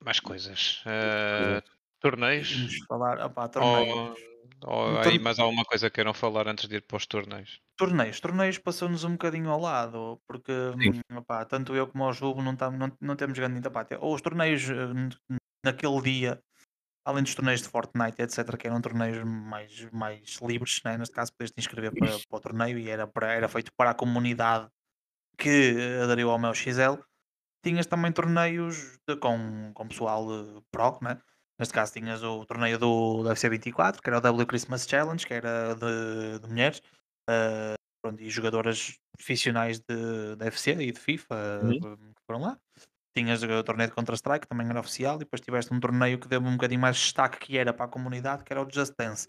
mais coisas. Uh, torneios? Vamos falar, opá, torneios. Ou aí mais alguma coisa que queiram falar antes de ir para os torneios? Torneios, torneios passou-nos um bocadinho ao lado, porque hum, opá, tanto eu como o Jubo não, tam, não, não temos grande opá, ou os torneios eh, naquele dia, além dos torneios de Fortnite, etc., que eram torneios mais, mais livres, né? neste caso podias te inscrever para, para o torneio e era, para, era feito para a comunidade que aderiu ao meu XL. Tinhas também torneios de, com, com pessoal uh, pro, né? Neste caso tinhas o torneio do, do FC 24, que era o W Christmas Challenge, que era de, de mulheres, uh, pronto, e jogadoras profissionais de, de FC e de FIFA uhum. que foram lá. Tinhas o torneio de Counter-Strike, que também era oficial, e depois tiveste um torneio que deu um bocadinho mais destaque que era para a comunidade, que era o Just Dance.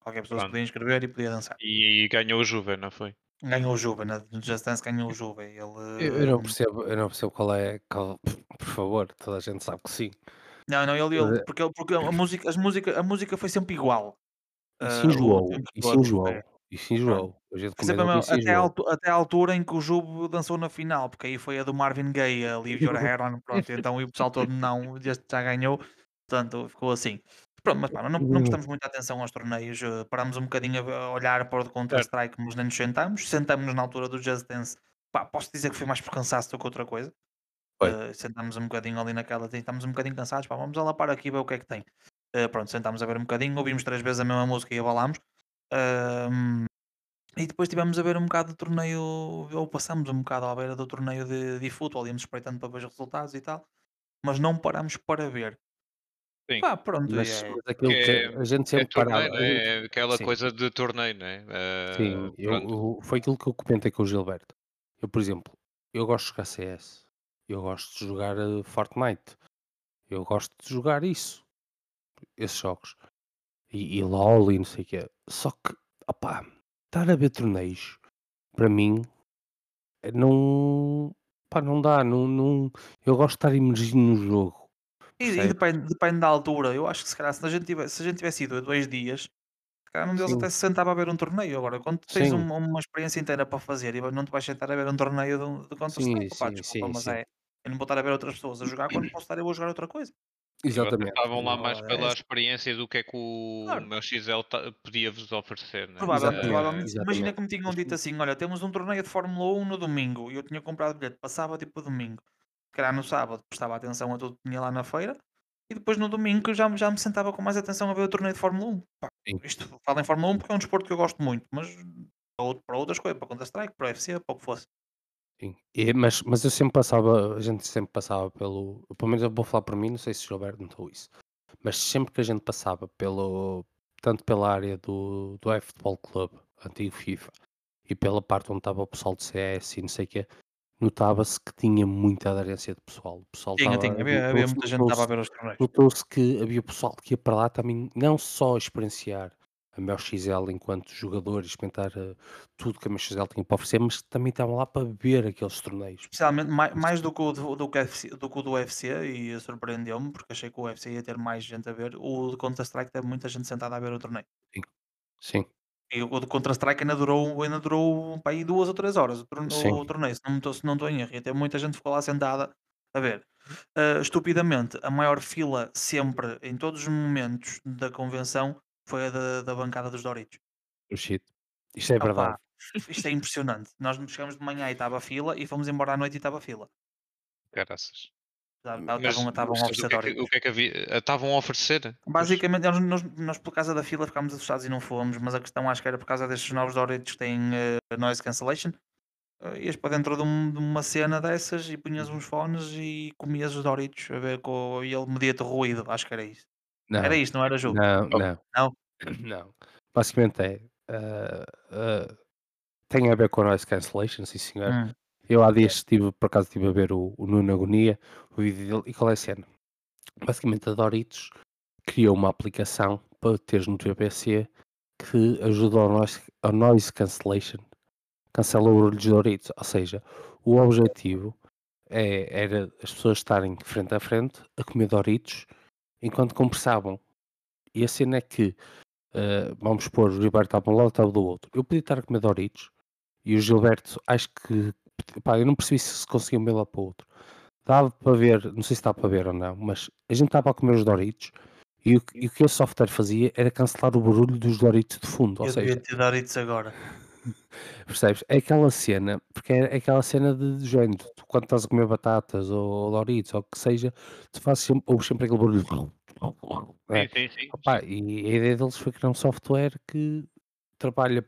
Qualquer pessoa se podia inscrever e podia dançar. E ganhou o Juve, não foi? Ganhou o Juve, no Just Dance ganhou o Juve. Ele, eu, eu, não percebo, eu não percebo qual é, qual, por favor, toda a gente sabe que sim. Não, não, ele, ele porque, porque a música, as música, a música foi sempre igual. Isso enjoou, uh, isso enjoou, é. isso enjoou. até, a altura, até a altura em que o Jubo dançou na final, porque aí foi a do Marvin Gaye, a Leave Your Hair On, pronto, então o pessoal todo não, este já ganhou, portanto ficou assim. Pronto, mas pá, não, não prestamos muita atenção aos torneios, uh, parámos um bocadinho a olhar para o Counter-Strike, mas nem nos sentamos, sentamos na altura do Just Dance, pá, posso dizer que foi mais por cansaço do que outra coisa. Uh, sentámos um bocadinho ali naquela, estamos um bocadinho cansados, pá, vamos lá para aqui ver o que é que tem. Uh, pronto, sentámos a ver um bocadinho, ouvimos três vezes a mesma música e abalámos. Uh, e depois estivemos a ver um bocado de torneio, ou passamos um bocado à beira do torneio de, de futebol, íamos espreitando para ver os resultados e tal, mas não paramos para ver. Sim. Pá, pronto, mas, é, mas aquilo que, é, a gente sempre é torneio, parava. É aquela sim. coisa de torneio, não é? Uh, sim, eu, eu, foi aquilo que eu comentei com o Gilberto. Eu, por exemplo, eu gosto de jogar CS. Eu gosto de jogar uh, Fortnite. Eu gosto de jogar isso. Esses jogos. E, e LOL e não sei o quê. Só que, opá, estar a ver torneios, para mim, eh, não. Pá, não dá. Não, não, eu gosto de estar imergido no jogo. E, e depende, depende da altura. Eu acho que se calhar se a gente tivesse, se a gente tivesse ido a dois dias, calhar um deles Sim. até se sentava a ver um torneio. Agora, quando tens uma, uma, experiência inteira para fazer e não te vais sentar a ver um torneio de, de Counter-Strike, desculpa, sim, mas sim. é. Eu não vou estar a ver outras pessoas a jogar quando posso estar eu a jogar outra coisa. Exatamente. Estavam lá mais pela é experiência do que é que o claro. meu XL podia-vos oferecer. Né? Provavelmente, provavelmente. Imagina que me tinham dito assim: olha, temos um torneio de Fórmula 1 no domingo e eu tinha comprado bilhete, passava tipo domingo. Se calhar no sábado prestava atenção a tudo que tinha lá na feira e depois no domingo já, já me sentava com mais atenção a ver o torneio de Fórmula 1. Pá, isto fala em Fórmula 1 porque é um desporto que eu gosto muito, mas para outras coisas, para Counter-Strike, para UFC, para o que fosse. Sim. E, mas, mas eu sempre passava, a gente sempre passava pelo. Pelo menos eu vou falar por mim, não sei se o Gilberto notou isso. Mas sempre que a gente passava pelo. Tanto pela área do, do F-Futebol Club, antigo FIFA, e pela parte onde estava o pessoal de CS e não sei o quê, notava-se que tinha muita aderência de pessoal. O pessoal tinha, tinha. Havia, havia muita gente que estava a ver os torneios. Notou-se que havia pessoal que ia para lá também, não só experienciar a maior XL enquanto jogador e experimentar uh, tudo que a maior XL tinha para oferecer, mas também estavam lá para beber aqueles torneios. Especialmente mais, mais do, que o do, do, que UFC, do que o do UFC e surpreendeu-me porque achei que o UFC ia ter mais gente a ver. O de Counter-Strike teve muita gente sentada a ver o torneio. Sim. Sim. E o de Counter-Strike ainda durou, ainda durou aí duas ou três horas o, torneio, o torneio se não estou se não estou em erro. E até muita gente ficou lá sentada a ver. Uh, estupidamente, a maior fila sempre, em todos os momentos da convenção, foi a da, da bancada dos Doritos. O shit. Isto é verdade. Isto é impressionante. Nós chegamos de manhã e estava fila e fomos embora à noite e estava fila. Graças. Estavam a oferecer o que, é que, havia? Eh, estavam a oferecer? Basicamente, nós, nós, nós, por causa da fila ficámos assustados e não fomos, mas a questão acho que era por causa destes novos Doritos que têm uh, noise cancellation. Uh, ias para dentro de, um, de, uma cena dessas e punhas uns fones e comias os Doritos a ver com, e ele media-te ruído, acho que era isso. Não, era isto, não era jogo? Não, não. Não? Não. Basicamente é. Uh, uh, tem a ver com noise cancellation, sim senhor. Hum. Eu há dias estive, por acaso estive a ver o, o Nuno Agonia, o vídeo dele, e qual é a cena? Basicamente a Doritos criou uma aplicação para teres no teu PC que ajuda ao noise, ao noise cancellation, cancela o barulho dos Doritos, ou seja, o objetivo é, era as pessoas estarem frente a frente a comer Doritos enquanto conversavam. E a cena é que, uh, vamos pôr, o Gilberto estava de um lado, estava do outro. Eu podia estar a comer Doritos e o Gilberto, acho que, pá, eu não percebi se conseguia um lá para o outro. Dava para ver, não sei se estava para ver ou não, mas a gente estava a comer os Doritos e o, e o que esse software fazia era cancelar o barulho dos Doritos de fundo. Eu ou devia ter Doritos agora. Percebes? É aquela cena, porque é aquela cena de, de género, tu, quando estás a comer batatas ou, ou Doritos ou o que seja, tu fazes sempre, ouves sempre aquele barulho. É. Sim, sim, sim. Opa, e a ideia deles foi criar um software que trabalha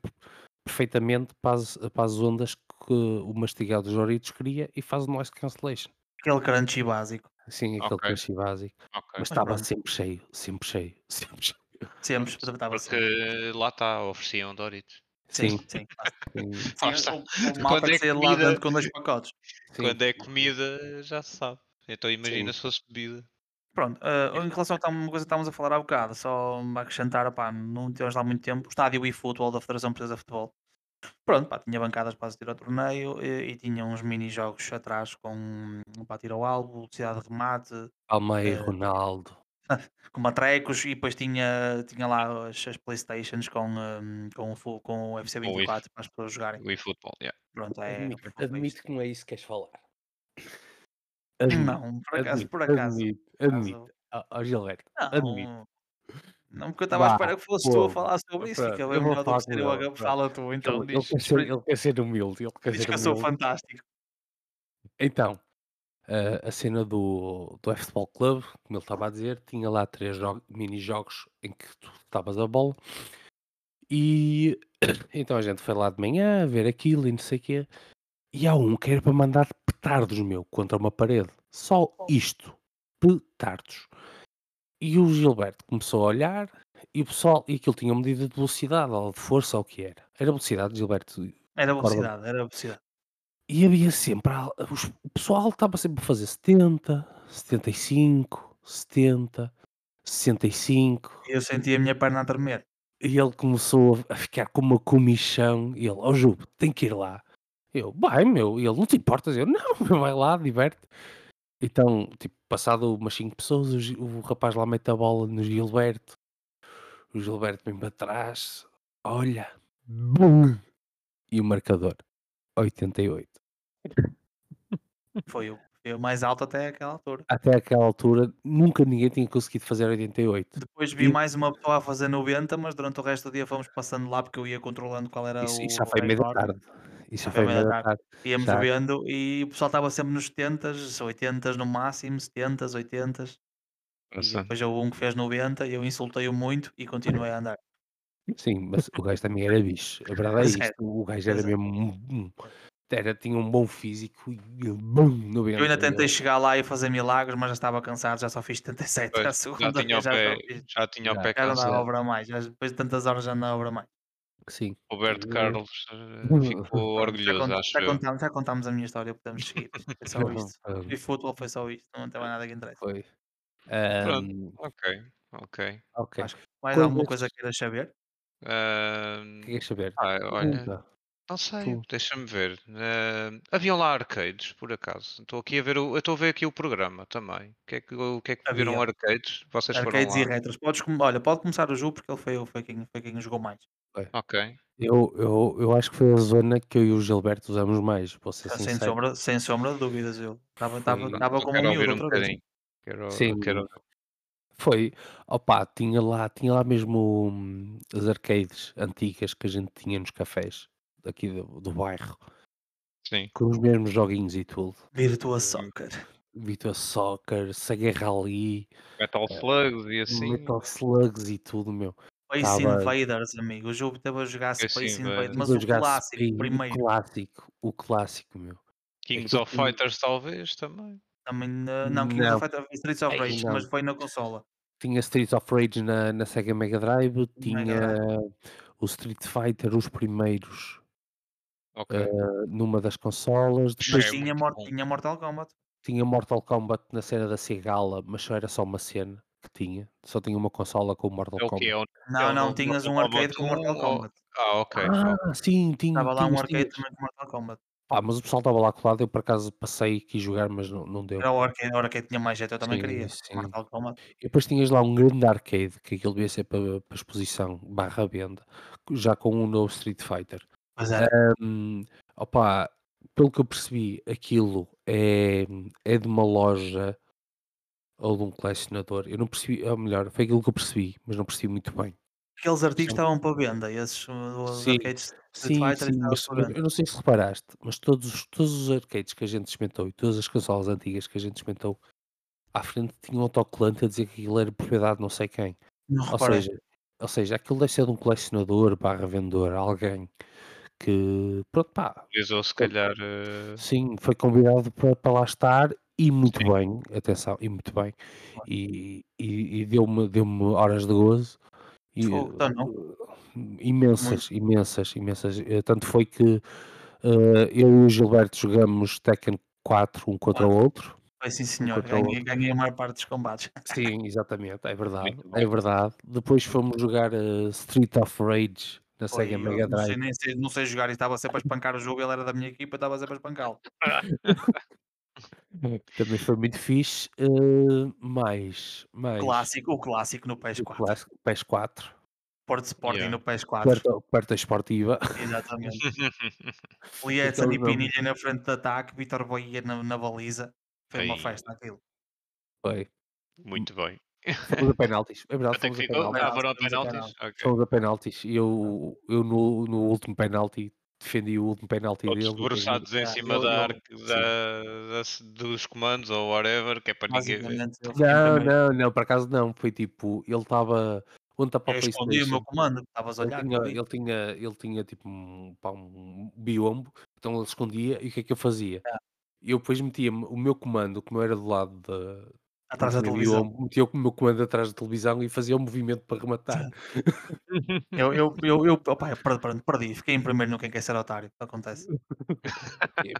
perfeitamente para as, para as ondas que o mastigado dos Doritos cria e faz o noise cancellation. Aquele crunchy básico. Sim, aquele Ok. crunchy básico. Ok. Mas estava sempre cheio, sempre cheio, sempre cheio. Sempre, estava sempre. Porque lá está, ofereciam Doritos. Sim, Sim, sim. sim, Sim, está. o, o Quando malta que é saía lá comida- dentro com dois pacotes. sim. Quando é comida, já se sabe. Então imagina Sim. se fosse bebida. Pronto, eh, em relação a uma coisa que estávamos a falar há bocado, só acrescentar, opá, não temos lá muito tempo, o estádio eFootball da Federação Portuguesa de Futebol. Pronto, pá, tinha bancadas para assistir ao torneio e, e tinha uns mini-jogos atrás com para tirar o alvo, velocidade de remate, Almeida, eh, Ronaldo. com matrecos e depois tinha, tinha lá as, as Playstations com, hum, com, o com o FC Com o 24 para as pessoas jogarem. O eFootball, yeah. Pronto, é. Admito, foi admito isto. que não é isso que queres falar. Não, por acaso, admito, por acaso. admito, admito. Ó ó, Gilberto, admito. Não, porque eu estava à espera que fosses tu a pô, falar sobre isso. Fica eu vou melhor do falar que ser eu. ele, agora. Fala tu, então. Ele, ele diz, quer ser, ele quer ser humilde. Ele quer diz ser que eu sou humilde. fantástico. Então, a, a cena do, do F-Futebol Club, como ele estava a dizer, tinha lá três mini-jogos em que tu estavas a bola. E então a gente foi lá de manhã a ver aquilo e não sei o quê. E há um que era para mandar petardos, meu, contra uma parede. Só isto. Petardos. E o Gilberto começou a olhar e o pessoal, e aquilo tinha medida de velocidade ou de força ou o que era. Era velocidade, Gilberto. Era velocidade, era velocidade. E havia sempre, os- o pessoal estava sempre a fazer 70, 75, 70, 65. E eu senti a minha perna a tremer. E ele começou a ficar com uma comichão. E ele, ó Ju, tem que ir lá. Eu, vai meu. E ele, não te importas? Eu, não, meu, vai lá, diverte. Então, tipo, passado umas 5 pessoas, o, Gi- o rapaz lá mete a bola no Gilberto. O Gilberto vem para trás. Olha. Bum! E o marcador. 88. Foi o, foi o mais alto até aquela altura. Até aquela altura, nunca ninguém tinha conseguido fazer 88. Depois vi E- mais uma pessoa a fazer 90, mas durante o resto do dia fomos passando lá porque eu ia controlando qual era Isso, o. isso já foi da recorde. tarde. Isso Já já foi tarde. Íamos Já. vendo e o pessoal estava sempre nos 70, 80 no máximo, 70, 80. E depois houve um que fez 90 e eu insultei-o muito e continuei a andar. Sim, mas o gajo também era bicho. A verdade é é, O gajo era é. mesmo. era, tinha um bom físico e bum, 90. Eu ainda tentei Ele- chegar lá e fazer milagres, mas já estava cansado, já só fiz 77 Pois, a já segunda tinha o já, pé, fiz- já tinha o Já. pé já não dava cansado. obra mais, já, depois de tantas horas já não dava obra mais. Sim. Roberto Eu- Carlos eh, ficou já, orgulhoso, cont- já, eu. contámos, já contámos a minha história, podemos seguir. Foi só isto. E futebol foi só isto, não tem mais nada que interessa. Foi. Pronto. Ahm, Ok, ok. ok. Acho que mais alguma coisa queiras saber? O que queres saber? ah, olha, Pergunta. não sei, deixa-me ver. Ah, haviam lá arcades, por acaso. Estou aqui a ver o, eu estou a ver aqui o programa também. O que é que, o que, é que viram arcades? Vocês foram Arcades e lá? retros. Podes, olha, pode começar o jogo porque ele foi, foi, quem, foi quem jogou mais. Ok. Eu, eu, eu acho que foi a zona que eu e o Gilberto usamos mais, vou ser Sem sincero. sombra, sem sombra de dúvidas. Eu estava estava Eu como um quero ouvir miúdo um outra vez. bocadinho. Quero, Sim, quero... foi. Opa, tinha lá, tinha lá mesmo hum, as arcades antigas que a gente tinha nos cafés aqui do, do bairro, Sim. com os mesmos joguinhos e tudo. Virtua Soccer. Virtua Soccer, Sega Rally, Metal Slugs e assim. Metal Slugs e tudo, meu. Space Tava- Invaders, amigo. O jogo estava a jogar Space Space Invaders. Invaders, mas o jogar clássico, Space- o primeiro. O clássico, o clássico, meu. Kings of Fighters talvez também. Também, uh, não, Kings Não. of Fighters Streets of Ei, Rage, não. mas foi na consola. Tinha Streets of Rage na, na Sega Mega Drive, tinha o Street Fighter, os primeiros, Ok. eh, numa das consolas. Mas Depois é tinha, muito Mor- bom. tinha Mortal Kombat. tinha Mortal Kombat na cena da Segala, mas só era só uma cena que tinha. Só tinha uma consola com o Mortal É o Kombat. é o Não, é o não, novo tinhas um arcade com Kombat Mortal 1 ou- Kombat. Ah, ok. Ah, sim, tinha. Estava lá um arcade também com Mortal Kombat. Pá, mas o pessoal estava lá colado, eu por acaso passei e quis jogar, mas não, não deu. Era o arcade, o arcade tinha mais jeito, eu também Sim, queria. sim. Mortal Kombat. E depois tinhas lá um grande arcade, que aquilo devia ser para, para exposição barra venda, já com um novo Street Fighter. Pois era. Hum, opa, pelo que eu percebi, aquilo é, é de uma loja ou de um colecionador. Eu não percebi, ou melhor, foi aquilo que eu percebi, mas não percebi muito bem. Aqueles artigos Sim. estavam para venda, esses uh, os Sim, arcades Sim, Fighter sim, mas eu, não sei se reparaste, mas todos, os- todos os arcades que a gente experimentou e todas as consolas antigas que a gente experimentou, à frente tinha um autocolante a dizer que aquilo era propriedade de não sei quem. Não Ou reparei. seja, ou seja, aquilo deve ser de um colecionador barra vendedor, alguém que, pronto, pá, Utilizou se calhar. eh, Sim, foi convidado para, para lá estar e muito Sim. bem, atenção, e muito bem. E, e, e deu-me deu horas de gozo. E, então não. uh, imensas, imensas, imensas. Eh, Tanto foi que eh, eu e o Gilberto jogamos Tekken 4 um contra o outro. Foi sim, senhor. Ganhei, ganhei a maior parte dos combates. Sim, exatamente, é verdade, Muito é verdade. Depois fomos jogar eh, Street of Rage na Foi, Sega Mega não, sei, Drive. sei, não sei jogar e estava sempre a espancar o jogo. Ele era da minha equipa e estava sempre a espancá-lo. Também foi muito fixe. eh, mais, mais Clássico, o clássico no o PS4. clássico PS4. Porto Sporting Yeah. no PS4. Puerta, Puerta Esportiva. Exatamente. Lietzen Aquele e. Pinilha na frente de ataque, Vitor Boia na, na baliza. Foi uma Ei. festa aquilo. Foi. Muito bem. Fomos a penaltis. É verdade, fomos a penaltis. Ah, foram a Fomos a penaltis? Ok. Fomos a penaltis. E eu, eu no, no último penalti defendi o último penalti Todos dele. debruçados em Ah, cima eu- da arca da, da- dos comandos ou whatever, que é para ninguém ver. Não, não, não, por acaso não. Foi tipo, ele estava. Onde está para Eu o escondi o PlayStation? meu comando, estavas a Ele olhar. tinha, eu vi. ele, tinha, ele tinha tipo um, pá, um biombo, então ele escondia e o que é que eu fazia? Ah. Eu depois metia o meu comando, como era do lado da, Atrás da televisão. biombo, metia o meu comando atrás da televisão e fazia o movimento para rematar. Eu, eu, eu, eu, opa, eu perdi, perdi, perdi, fiquei em primeiro no Quem Quer Ser Otário. Acontece. E.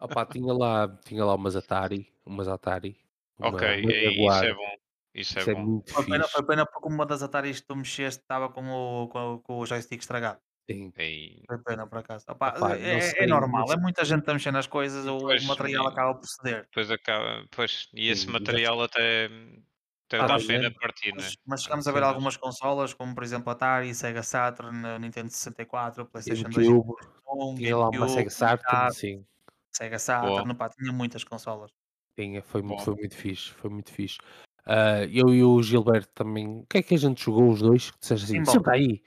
Opa, tinha lá, tinha lá umas Atari, umas Atari, uma, Ok, uma é- isso é bom. Isso é Isso é bom. muito Foi pena, foi pena porque uma das Ataris que tu mexeste estava com o, com, o- com o joystick estragado. Sim. Foi pena, por acaso. Opa, Opa, é, é sei, normal, não é muita gente a mexer nas coisas, o Pois, material e- acaba por ceder. Depois acaba. Pois, e esse Sim, material até, até Ah, dá mas pena é- partir, né? Mas, mas chegamos a ver Sim. algumas consolas, como por exemplo Atari, Sega Saturn, Nintendo 64, PlayStation 2, GameCube, 1, tinha lá uma Sega Saturn, sim. Sega Saturn, pá, tinha muitas consolas. Tinha, foi foi muito fixe, foi muito fixe. Ah, eu e o Gilberto também. O que é que a gente jogou os dois? Que disseste assim, senta aí.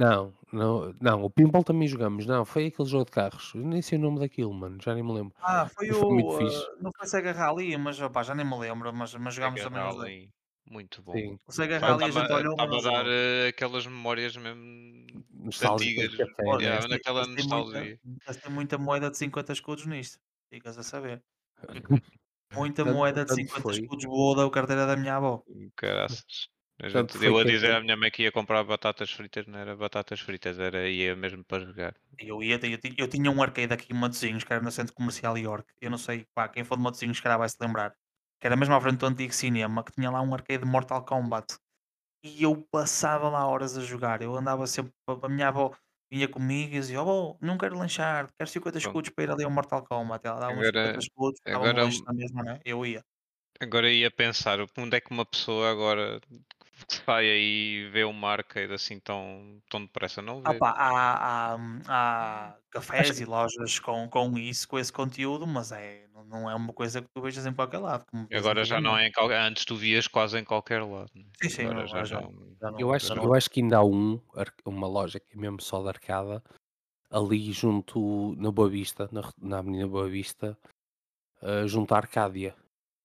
Não, não, não, o pinball também jogamos. Não, foi aquele jogo de carros. Eu nem sei o nome daquilo, mano, já nem me lembro. Ah, foi Mas o. foi muito ah, fixe. não foi Sega Rally, mas opá, já nem me lembro, mas, mas jogámos Sega também. Rally, Muito bom. Sim, O Sega Rally a gente Estava olhou, estava a dar eh, aquelas memórias mesmo antigas. Olha, né? Yeah, naquela nostalgia. gastei muita moeda de 50 escudos nisto. Ficas a saber. Muita moeda de tanto 50 foi. escudos boa da carteira da minha avó. Caraças. A gente deu a dizer à minha mãe que ia comprar batatas fritas, não era batatas fritas, era ia mesmo para jogar. Eu, ia, eu, eu tinha um arcade aqui em Matosinhos, que era no Centro Comercial York. Eu não sei, pá, quem for de Matosinhos, se calhar vai se lembrar. Que era mesmo à frente do antigo cinema, que tinha lá um arcade de Mortal Kombat. e eu passava lá horas a jogar. Eu andava sempre, a minha avó vinha comigo e dizia: "Oh, não quero lanchar, quero 50 Pronto. escudos para ir ali ao Mortal Kombat". Ela dava uns Agora 50 escudos, agora longe na mesma, né? Eu ia. agora ia pensar, onde é que uma pessoa agora que sai aí e vê uma arcade assim tão, tão depressa? Não Ah vê. pá, há, há, hum, há cafés Acho e lojas com, com isso, com esse conteúdo, mas é, não, é uma coisa que tu vejas em qualquer lado, Agora já não é em qual... Antes tu vias quase em qualquer lado. né? Sim, sim, Agora já já, não. já não, Eu acho, não. eu acho que ainda há um, uma loja que é mesmo só de arcada, ali junto na Boa Vista, na, na Avenida Boa Vista, ah, junto à Arcádia.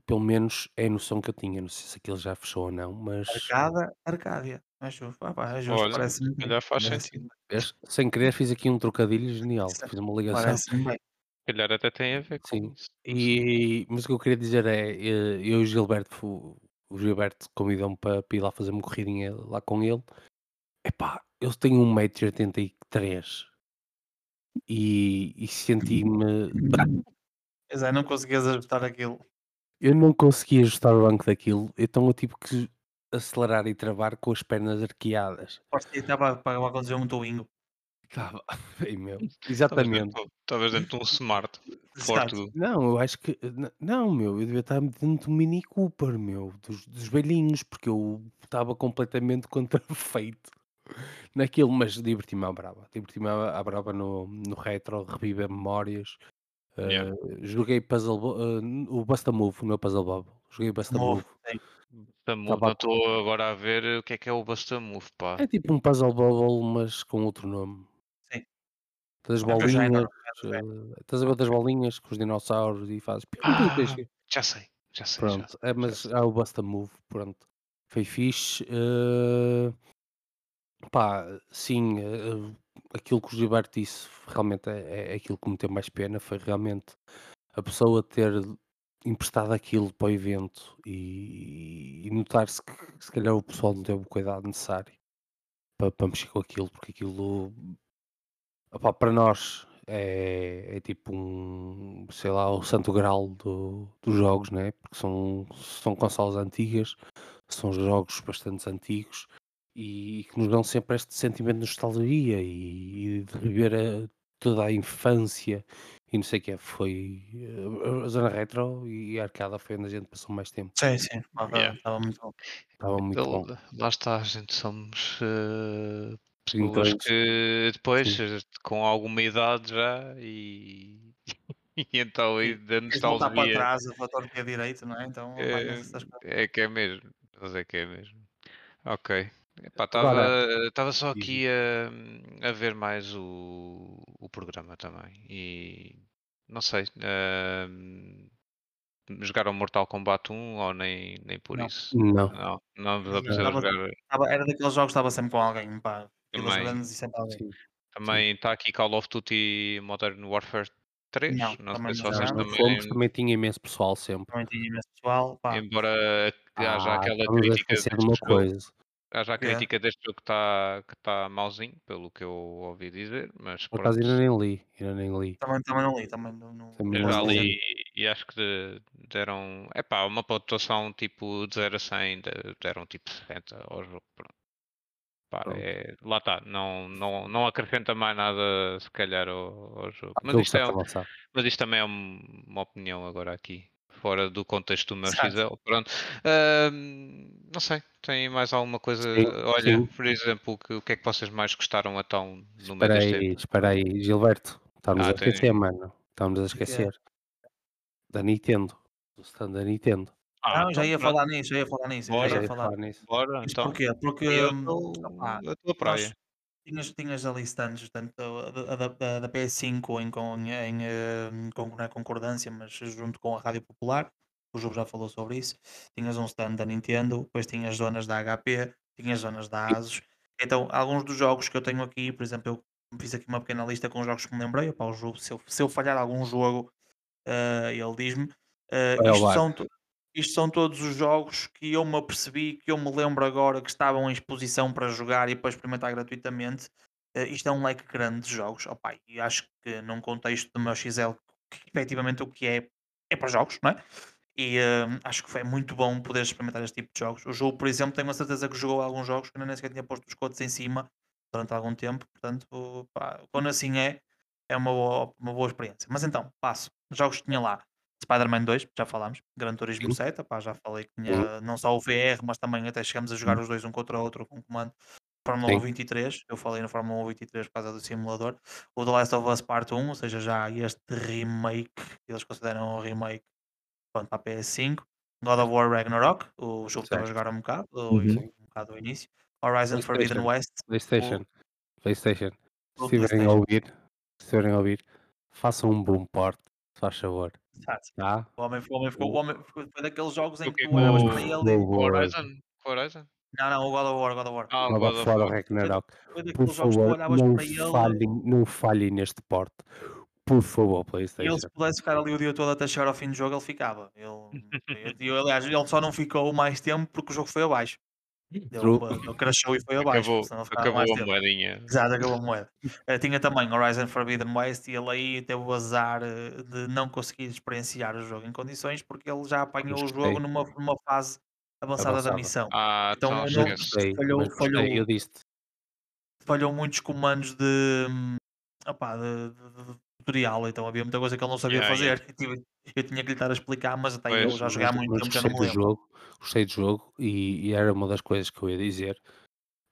Pelo menos é a noção que eu tinha. Não sei se aquilo já fechou ou não, mas Arcada, Arcádia. É justo, ah pá, é justo, Olha, parece-me se bem. calhar faz Parece-me sentido. vês? sem querer fiz aqui um trocadilho genial. Fiz uma ligação. parece-me bem. Se calhar até tem a ver com Sim. isso. não sei. E, mas o que eu queria dizer é, eh, eu e o Gilberto, fu- o Gilberto convidou-me para, para ir lá fazer uma corridinha lá com ele. Epá, eu tenho 1,83m e, e senti-me. É, não conseguias ajustar aquilo. Eu não conseguia ajustar o banco daquilo, então eu tive que acelerar e travar com as pernas arqueadas. Estava para acontecer um twingo. Estava, bem meu, exatamente. estavas dentro de um smart. Forte. Não, eu acho que. Não, meu, eu devia estar dentro do Mini Cooper, meu, dos, dos velhinhos, porque eu estava completamente contrafeito naquilo, mas diverti-me à brava. Diverti-me à, à brava no, no retro, reviver memórias. Yeah. Uh, joguei Puzzle uh, o Busta Move, não é Puzzle Bob. Joguei Busta Move, Move. sim. Busta Move, não estou agora a ver o que é que é o Busta Move, pá. É tipo um Puzzle Bobble, mas com outro nome. Sim. Das bolinhas, é uh, estás a ver outras bolinhas com os dinossauros e fazes. Ah, já sei, já sei, já Pronto, sei. é, já mas sei. há o Busta Move, pronto. Foi fixe. eh, pá, sim, eh, aquilo que o Gilberto disse realmente é, é- é aquilo que me teve mais pena. Foi realmente a pessoa ter emprestado aquilo para o evento e, e notar-se que se calhar o pessoal não teve o cuidado necessário para, para mexer com aquilo, porque aquilo para nós é, é tipo um, sei lá, o santo grau do- dos jogos, né? Porque são, são consoles antigas, são jogos bastante antigos e, que nos dão sempre este sentimento de nostalgia e, e de rever a- toda a infância e não sei o que Foi eh, a zona retro e a arcada foi onde a gente passou mais tempo. Sim, sim. Estava Yeah. muito bom. Estava muito Ele- bom. Lá está, a gente somos eh, pessoas Trintões. que depois, Sim. eh, com alguma idade já, e, e então e da voltar para nostalgia trás, a fator que é direito, não é? Então é, é que é mesmo. Mas é que é mesmo. Ok. Estava só aqui a, a ver mais o, o programa também. E não sei. ehm, jogaram Mortal Kombat 1 ou nem, nem por Não. isso? Não. Não, não Não, estava- jogar Estava- era daqueles jogos que estava sempre com alguém, pá. Também. grandes e sempre alguém. Sim. Também está aqui Call of Duty Modern Warfare 3. Não, Não, também sei se vocês também. fomos, também tinha imenso pessoal sempre. Também tinha imenso pessoal, pá. Embora haja Ah, aquela crítica de uma jogo, coisa. Haja a Que é? crítica deste jogo que está que tá mauzinho, pelo que eu ouvi dizer, mas Por acaso ainda nem li, ainda nem li. Também, também não li, também não. não Também já li. li e acho que de- deram, epá, uma pontuação tipo de 0 a 100, de- deram tipo 60 ao jogo. Pronto. Pá, Pronto. é- lá está, não, não, não acrescenta mais nada se calhar ao, ao jogo. Mas Aquilo que isto, é, mas isto também é um- uma opinião agora aqui, fora do contexto do meu Exato. XL. Pronto. Ahm, não sei, tem mais alguma coisa? Sim, Olha, sim. por exemplo, o que, o que é que vocês mais gostaram então no meio Espera aí, espera aí, Gilberto. Estamos Ah, a tem- esquecer, mano. Estamos a que é? esquecer. Da Nintendo. Do stand da Nintendo. Ah, não, já então ia pronto, falar nisso, já ia falar nisso. Bora. Já ia falar. falar nisso. Bora, então. porquê? Porque Eu hum, a tua praia. Tinhas, tinhas ali stands, tanto da, da- da PS5 em, con- em, hum, con- não é concordância, mas junto com a Rádio Popular. O jogo já falou sobre isso. Tinhas um stand da Nintendo, depois tinhas zonas da HP, tinhas zonas da ASUS. Então, alguns dos jogos que eu tenho aqui, por exemplo, eu fiz aqui uma pequena lista com os jogos que me lembrei. Opá, o jogo, se, eu, se eu falhar algum jogo, eh, ele diz-me. Ao isto, são, isto são todos os jogos que eu me apercebi, que eu me lembro agora que estavam em exposição para jogar e para experimentar gratuitamente. Eh, isto é um leque grande de jogos. Opá, e acho que num contexto do meu XL, que efetivamente o que é, é para jogos, não é? E uh, acho que foi muito bom poder experimentar este tipo de jogos. O jogo, por exemplo, tenho a certeza que jogou alguns jogos que nem sequer tinha posto os codes em cima durante algum tempo. Portanto, pá, quando assim é, é uma boa, uma boa experiência. Mas então, passo. Jogos que tinha lá. Spider-Man 2, já falámos. Gran Turismo 7, pá, já falei que tinha não só o VR, mas também até chegamos a jogar os dois um contra o outro com comando. Fórmula 1 23, eu falei no Fórmula 1 23 por causa do simulador. O The Last of Us Part 1, ou seja, já este remake, eles consideram um remake pronto, para a PS5. God of War Ragnarok, o jogo que estava a jogar um bocado, uhum. um bocado do início. Horizon Forbidden West. PlayStation. O... PlayStation. Se estiverem a ouvir, se estiverem a ouvir, façam um bom port, se faz favor. Tá? O homem, o homem, ficou, o homem foi daqueles jogos em que tu olhavas para ele e. Horizon? Horizon? Não, não, o God of War, God of War. Ah, God, God of War, Ragnarok. Por favor, não falhem, não falhem neste porte. Por favor, PlayStation. Ele se pudesse ficar ali o dia todo até chegar ao fim do jogo, ele ficava. Ele, ele, aliás, ele só não ficou mais tempo porque o jogo foi abaixo. Ele, ele crashou e foi abaixo. Acabou, acabou a moedinha. Exato, acabou a moeda. uh, tinha também Horizon Forbidden West e ele aí teve o azar eh, de não conseguir experienciar o jogo em condições porque ele já apanhou o jogo numa, numa fase avançada, da missão. Ah, então, então não, falhou, falhou, eu disse falhou muitos comandos de, opá, de, de, de tutorial, então havia muita coisa que ele não sabia yeah, fazer. Yeah. Eu tinha que lhe estar a explicar, mas até eu já joguei há muito tempo, já não me lembro. Jogo, gostei do jogo e, e, era uma das coisas que eu ia dizer.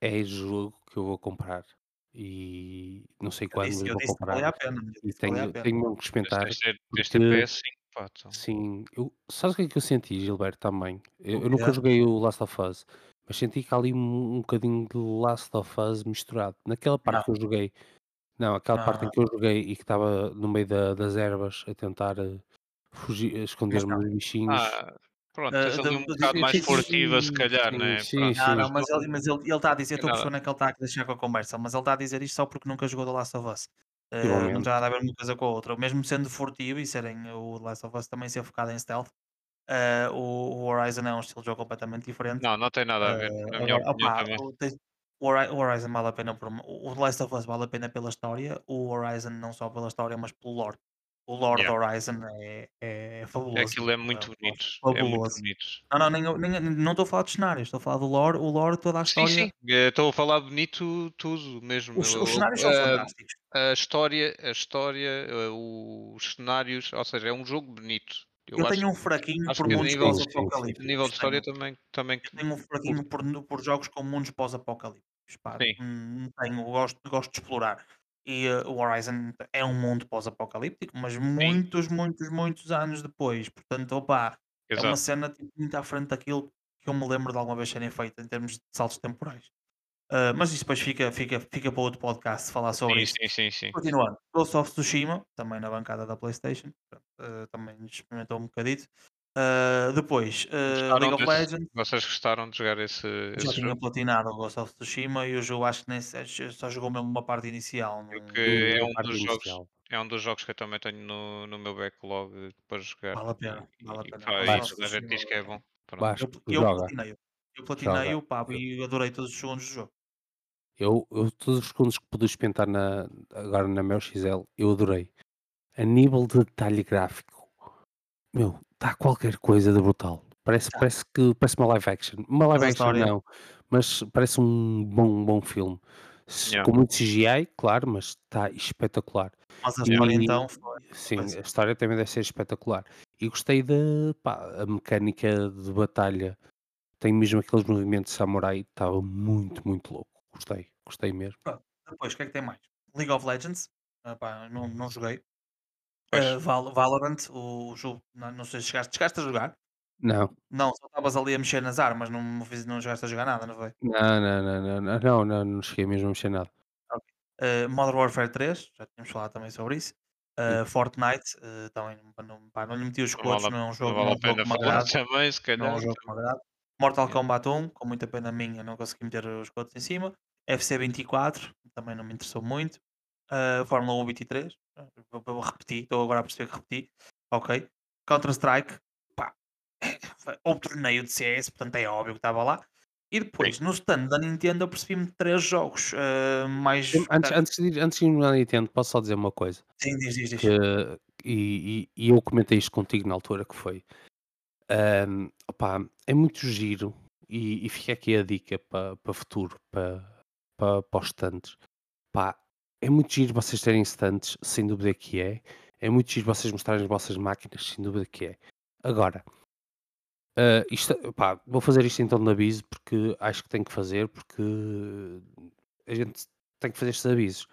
É o jogo que eu vou comprar e não sei quando eu, disse, eu vou comprar. a pena, e tenho, tenho mesmo que experimentar. Este PS5, pá. Sim, eu, sabes o que é que eu senti, Gilberto, também? Eu, eu nunca joguei o Last of Us, mas senti que há ali um, um bocadinho de Last of Us misturado. Naquela parte não. que eu joguei, não, aquela parte em que eu joguei e que estava no meio da, das ervas a tentar uh, fugir, esconder-me dos bichinhos. Ah, pronto, uh, ali um bocado mais furtiva, se calhar, sim, né? Sim, sim, não, não, mas ele, mas ele, ele está a dizer, estou a perceber que ele está a deixar com a conversa, mas ele está a dizer isto só porque nunca jogou The Last of Us. Uh, não tem nada a ver uma coisa com a outra. Mesmo sendo furtivo e serem o The Last of Us também ser focado em stealth, Uh, o, o, Horizon é um estilo de jogo completamente diferente. Não, não tem nada a ver. Uh, agora, opa, o Horizon vale a pena por, o The Last of Us vale a pena pela história, o Horizon não só pela história, mas pelo lore. O lore yeah. Horizon é, é, é fabuloso. Aquilo é muito é, bonito. Fabuloso. É muito bonito. Não, não, nem, nem, não estou a falar de cenários, estou a falar do lore, o lore, toda a história. Sim, sim, eh, estou a falar bonito tudo mesmo. Os, os cenários são uh, fantásticos. A história, a história, uh, os cenários, ou seja, é um jogo bonito. Eu, eu tenho um fraquinho por mundos pós-apocalípticos. nível de história também, também. Eu tenho um fraquinho por, por jogos com mundos pós-apocalípticos. Hum, tenho, gosto, gosto de explorar. E uh, o Horizon é um mundo pós-apocalíptico, mas muitos, muitos, muitos anos depois. Portanto, opa, é uma cena tipo, muito à frente daquilo que eu me lembro de alguma vez serem feito em termos de saltos temporais. Uh, mas isso depois fica, fica, fica para outro podcast falar sobre isso. Sim, sim, sim. Continuando, Ghost of Tsushima, também na bancada da PlayStation, uh, também experimentou um bocadito. Uh, depois, uh, League of desse, Legends. Vocês gostaram de jogar esse, esse já tinha platinado o Ghost of Tsushima e o jogo acho que nem só jogou mesmo uma parte inicial. Porque é um, dos jogos, é um dos jogos que eu também tenho no, no meu backlog para jogar. Vale a pena. Vale a pena. E, pá, a gente diz que é bom. Baixo, eu, eu platinei, eu platinei o pá, e adorei todos os segundos do jogo. Eu, eu todos os segundos que pude experimentar na, agora na meu XL, eu adorei. A nível de detalhe gráfico, meu, está qualquer coisa de brutal. Parece, Tá. parece que parece uma live action. Uma live action história. não, mas parece um bom, bom filme. Yeah. Com muito CGI, claro, mas está espetacular. Mas a história então foi. Sim, a história também deve ser espetacular. E gostei da a mecânica de batalha. Tem mesmo aqueles movimentos de samurai, estava muito, muito louco. Gostei, gostei mesmo. Pronto. Depois, o que é que tem mais? League of Legends. Ah, pá, não, não joguei. Uh, Val Valorant, o jogo, não, não sei se chegaste, chegaste a jogar? Não. Não, só estavas ali a mexer nas armas, não, não chegaste a jogar nada, não foi? Não, não, não, não, não, não, não, não cheguei mesmo a mexer nada. Uh, Modern Warfare 3, já tínhamos falado também sobre isso. Uh, Fortnite, uh, também não, pá, não lhe meti os codes, não, é um jogo, não vale a pena falar também, se calhar. Não é um jogo agrada. Mortal Kombat 1, com muita pena minha, não consegui meter os codes em cima. FC 24, também não me interessou muito. Uh, Fórmula 1 23, vou, vou repetir, estou agora a perceber que repeti. Ok. Counter-Strike, pá, outro torneio de CS, portanto é óbvio que estava lá. E depois, Sim. no stand da Nintendo, eu percebi-me três jogos uh, mais. Antes, antes, de, antes de ir na Nintendo, posso só dizer uma coisa? Sim, diz, diz, diz. Que, e, e, e, eu comentei isto contigo na altura que foi. Um, opa, é muito giro e, e fica aqui a dica para pa futuro, para pa, pa os stands. Pá, é muito giro vocês terem stands, sem dúvida que é. É muito giro vocês mostrarem as vossas máquinas, sem dúvida que é. Agora, uh, isto, pá, vou fazer isto então de aviso porque acho que tenho que fazer, porque a gente tem que fazer estes avisos.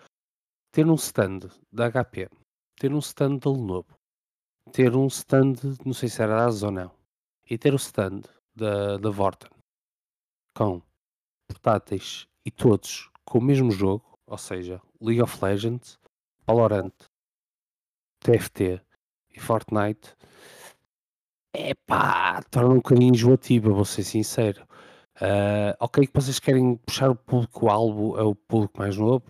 Ter um stand da HP, ter um stand da Lenovo, ter um stand, não sei se era da Asus ou não, e ter o stand da, da Vorten com portáteis e todos com o mesmo jogo, ou seja, League of Legends, Valorant, TFT e Fortnite, é pá, torna um bocadinho enjoativa, vou ser sincero. Uh, ok, que vocês querem puxar o público-alvo, é o público mais novo,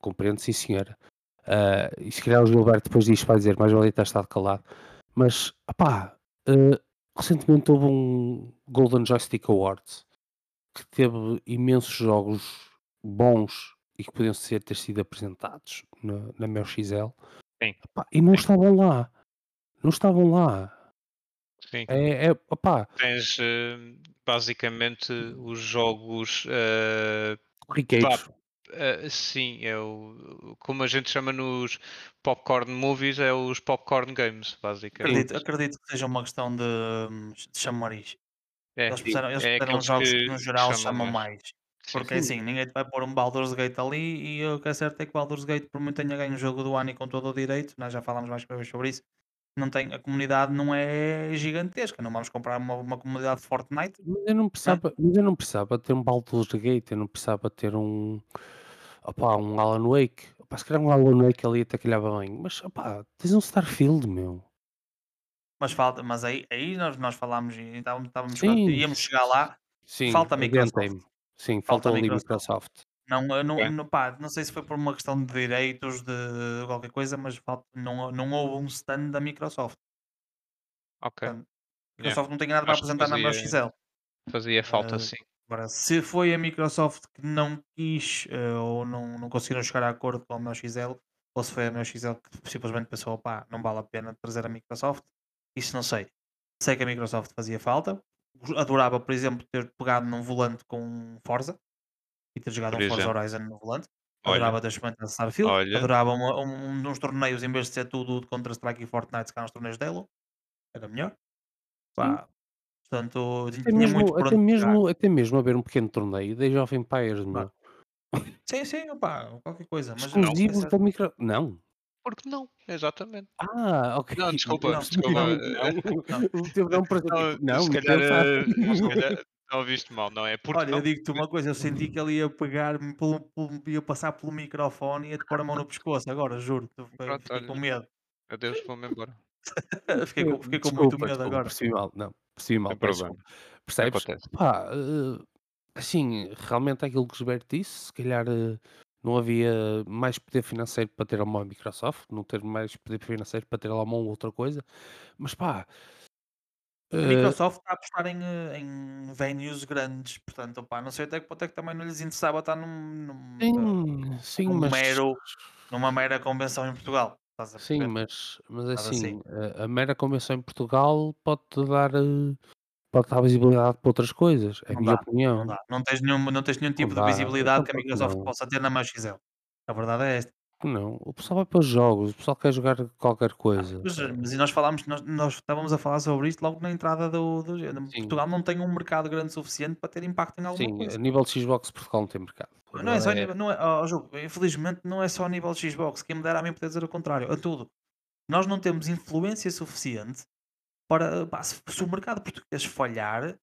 compreendo, sim senhora. Uh, e se calhar o Gilberto depois disto vai dizer, mais valia ter estado calado. Mas, pá, uh, recentemente houve um Golden Joystick Awards que teve imensos jogos bons e que podiam ser, ter sido apresentados na, na meu XL Sim. Epá, e não Sim. estavam lá. Não estavam lá. Sim. É, é opá, Tens eh, basicamente os jogos. eh, corriqueiros. eh, sim, é o, como a gente chama nos popcorn movies, é os popcorn games, basicamente. Acredito, acredito que seja uma questão de, hum, de chamariz. É, Eles puseram, eles é jogos que que no geral chamam chamam mais. mais. Porque sim. assim, ninguém te vai pôr um Baldur's Gate ali e o que é certo é que Baldur's Gate, por muito tenha ganho o jogo do ano e com todo o direito, nós já falámos mais uma vez sobre isso, não tem, a comunidade não é gigantesca, não vamos comprar uma, uma comunidade de Fortnite. Mas eu não precisava, mas eu não precisava ter um Baldur's Gate, eu não precisava ter um, opá, um Alan Wake. Opá, se calhar um Alan Wake ali até calhava bem, mas opá, tens um Starfield, meu. Mas falta, mas aí, aí nós, nós falámos e estávamos, estávamos íamos chegar lá, sim, falta Microsoft. Sim, Falta falta a ali Microsoft. Não, não, Ok. não, pá, não sei se foi por uma questão de direitos de qualquer coisa, mas falta, não, não houve um stand da Microsoft. Ok. Portanto, a Microsoft não tem nada para Acho apresentar na meu fazia- XL. Fazia falta Ah, sim. Agora, se foi a Microsoft que não quis eh, ou não, não conseguiram chegar a acordo com a meu XL, ou se foi a meu XL que simplesmente pensou, pá, não vale a pena trazer a Microsoft, isso não sei. Sei que a Microsoft fazia falta. Adorava, por exemplo, ter pegado num volante com Forza e ter jogado Por um Forza. Horizon no volante. Olha, Adorava ter experimentado Starfield. Olha. Adorava uma- um, uns torneios, em vez de ser tudo de Counter-Strike e Fortnite, calhar uns torneios de Halo. Era melhor. Pá, portanto, Até tinha muito mesmo, por até, mesmo, até mesmo haver um pequeno torneio da Age of Empires, meu. Sim, sim, opá, qualquer coisa. Mas Exclusivos essa- da Micro. Não. Porque não? Exatamente. Ah, ok. Não, desculpa, percebi desculpa, Não. O teu não Não, Não, se não calhar, pensar. eh, se calhar não ouviste mal, não é? Porque Olha, não? eu digo-te uma coisa, eu senti que ele ia pegar-me, ia passar pelo microfone e ia-te pôr a mão no pescoço. Agora, juro, Pronto, fiquei olha. com medo. Adeus, vou-me embora. fiquei com, fiquei com muito Desculpa, medo desculpa, agora. Mal. Não, percebi mal. Sem peço problema. Percebes? Pá, eh, assim, realmente é aquilo que o Gilberto disse, se calhar eh, não havia mais poder financeiro para ter uma Microsoft, não ter mais poder financeiro para ter lá uma outra coisa, mas pá, A eh, Microsoft está a apostar em, eh, em venues grandes, portanto, opá, não sei até que ponto é que também não lhes interessava estar num, num, eh, sim, sim, num mas mero, numa mera convenção em Portugal. A sim, mas, mas Nada assim, a, a mera convenção em Portugal pode-te dar, eh, pode dar visibilidade para outras coisas, é a Não minha dá, opinião. Não dá. Não tens nenhum, não tens nenhum tipo de visibilidade que a Microsoft não. possa ter na XL. A verdade é esta. Não, o pessoal vai para os jogos, o pessoal quer jogar qualquer coisa. Mas, mas e nós falámos, nós, nós estávamos a falar sobre isto logo na entrada do, do. Sim. Portugal não tem um mercado grande suficiente para ter impacto em alguma Sim, coisa. a nível de Xbox Portugal não tem mercado. Não é só nível, não é, ó, Ju, infelizmente não é só a nível de Xbox, quem me dera a mim poder dizer o contrário, a tudo. Nós não temos influência suficiente para, pá, se, se o mercado português falhar,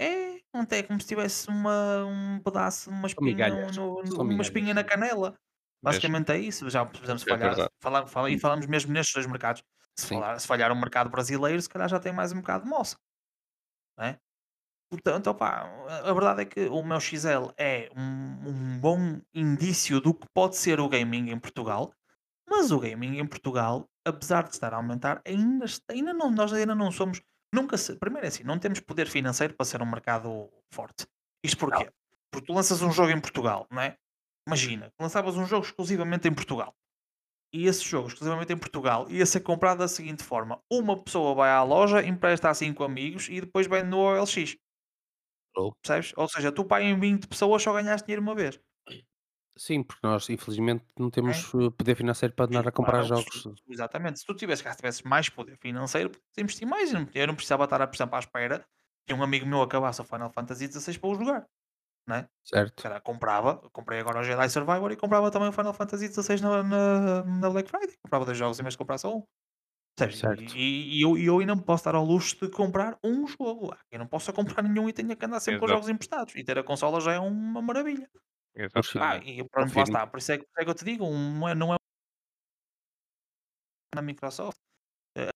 é, não é como se tivesse uma, um pedaço, uma espinha, no- no- uma espinha na canela. Basicamente é isso, já precisamos É falhar. e falamos mesmo nestes dois mercados. Se, falar, se falhar o mercado brasileiro, se calhar já tem mais um bocado de moça. É? Portanto, opá, a a verdade é que o meu XL é um, um bom indício do que pode ser o gaming em Portugal, mas o gaming em Portugal, apesar de estar a aumentar, ainda, ainda não, nós ainda não somos. Nunca se, primeiro é assim, não temos poder financeiro para ser um mercado forte. Isto porquê? Porque tu lanças um jogo em Portugal, não é? Imagina, lançavas um jogo exclusivamente em Portugal e esse jogo, exclusivamente em Portugal, ia ser comprado da seguinte forma: uma pessoa vai à loja, empresta a 5 amigos e depois vende no OLX. Oh. Percebes? Ou seja, tu pai em 20 pessoas só ganhaste dinheiro uma vez. Sim, porque nós infelizmente não É. temos uh, poder financeiro para andar a comprar Claro, jogos. se- exatamente. Se tu tivesse, cá tivesses mais poder financeiro, investir mais. Eu não, precisava estar, por exemplo, à espera que um amigo meu acabasse o Final Fantasy XVI para o jogar. Não é? Certo? Cara, comprava, comprei agora o Jedi Survivor e comprava também o Final Fantasy XVI na, na, na Black Friday. Comprava dois jogos em vez de comprar só um. Certo. E, e eu, e eu ainda me posso dar ao luxo de comprar um jogo. Eu não posso comprar nenhum e tenho que andar sempre com Exato. jogos emprestados. E ter a consola já é uma maravilha. Pá, Exatamente. e pronto, lá está. Por isso é, que- por isso é que eu te digo, um- não é, não é na Microsoft. Eh,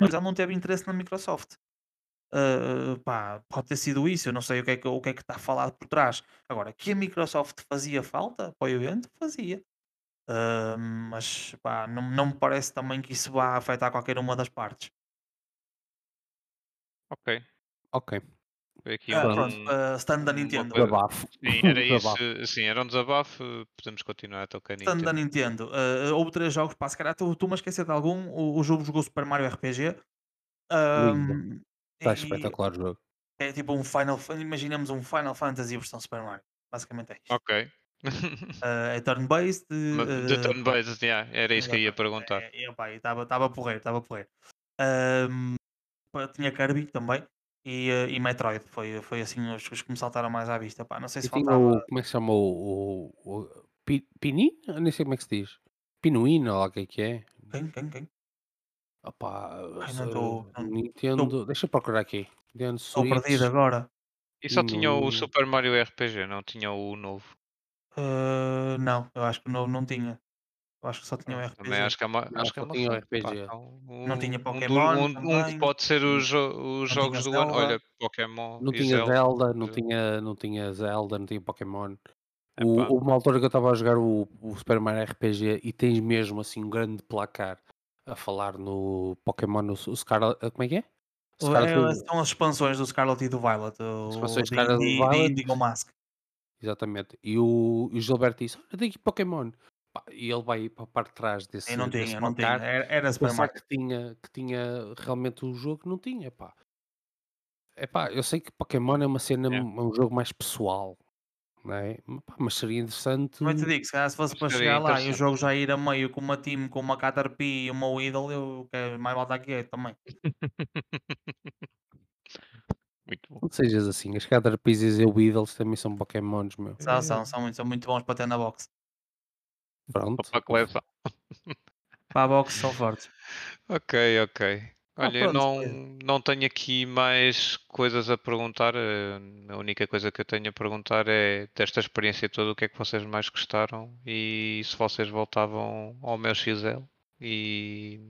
Mas ela não teve interesse na Microsoft. Uh, pá, pode ter sido isso, eu não sei o que é que, o que, é que está falado por trás. Agora, que a Microsoft fazia falta para o evento, fazia. Uh, mas pá, não, não me parece também que isso vá afetar qualquer uma das partes. Ok. Ok. Foi aqui Ah, um, pronto, uh, stand da Nintendo. Desabafo. Sim, era Desabafo. isso. Sim, era um desabafo. Podemos continuar a tocar Stand da. Nintendo. Uh, houve três jogos, pá, se calhar tu, tu me esquecer de algum. O, o jogo jogou Super Mario RPG. Um, Está e- espetacular o jogo. É tipo um Final Imaginemos um Final Fantasy versão Super Mario. Basicamente é isto. Ok. Uh, é turn-based. De uh, turn-based, yeah, era isso que eu ia perguntar. É, é, estava porreiro, estava porreiro. Pá, tinha Kirby também e, eh, e Metroid. Foi, foi assim os, os que me saltaram mais à vista. Pá, não sei se E faltava. o. Como é que se chama o. o, o Pi- Pini? Eu nem sei como é que se diz. Pinuíno, ou lá o que é que é. Quem, quem, quem? Opá, Ai, não tô- não- Nintendo. Deixa eu procurar aqui. Nintendo Estou perdido agora. E só tinha o no- Super Mario RPG, não tinha o novo. Ah, não, eu acho que o novo não tinha. Eu acho que só tinha o RPG. Também acho que é uma, Não, acho que é só uma tinha pá, RPG. Não tinha um- um do- Pokémon Um, um que pode ser os, os Não jogos tinha do ano. Olha, Pokémon Não e tinha Zelda, não Zelda. tinha, não tinha Zelda, não tinha Pokémon. O, uma altura que eu estava a jogar o, o Super Mario RPG e tens mesmo assim um grande placar a falar no Pokémon, no, o Scarlet. Como é que é? É, são as expansões do Scarlet e do Violet. O, expansões de, Scarlet e Violet. Indigo Mask. Exatamente. E o, e o Gilberto disse: Olha, tem aqui Pokémon. E ele vai para a parte de trás desse, Eu não desse tinha, não tinha. Era, era Super pensar Mario. que tinha, que tinha realmente o jogo, não tinha, pá. É pá, eu sei que Pokémon é uma cena, É. é um jogo mais pessoal, não é? Mas seria interessante. Também te digo, se calhar se fosse para chegar lá e o jogo já ir a meio com uma team, com uma Caterpie e uma Weedle, eu quero mais volta aqui é também. Muito bom. Não sejas assim, as Caterpies e o Weedles também são Pokémons, meu. São, são, são, muito, são muito bons para ter na box. Pronto. Para a coleção. Para a box são fortes. Ok, ok. Ah, Olha, eu não, não tenho aqui mais coisas a perguntar. eh, A única coisa que eu tenho a perguntar é desta experiência toda, o que é que vocês mais gostaram e se vocês voltavam ao meu XL e,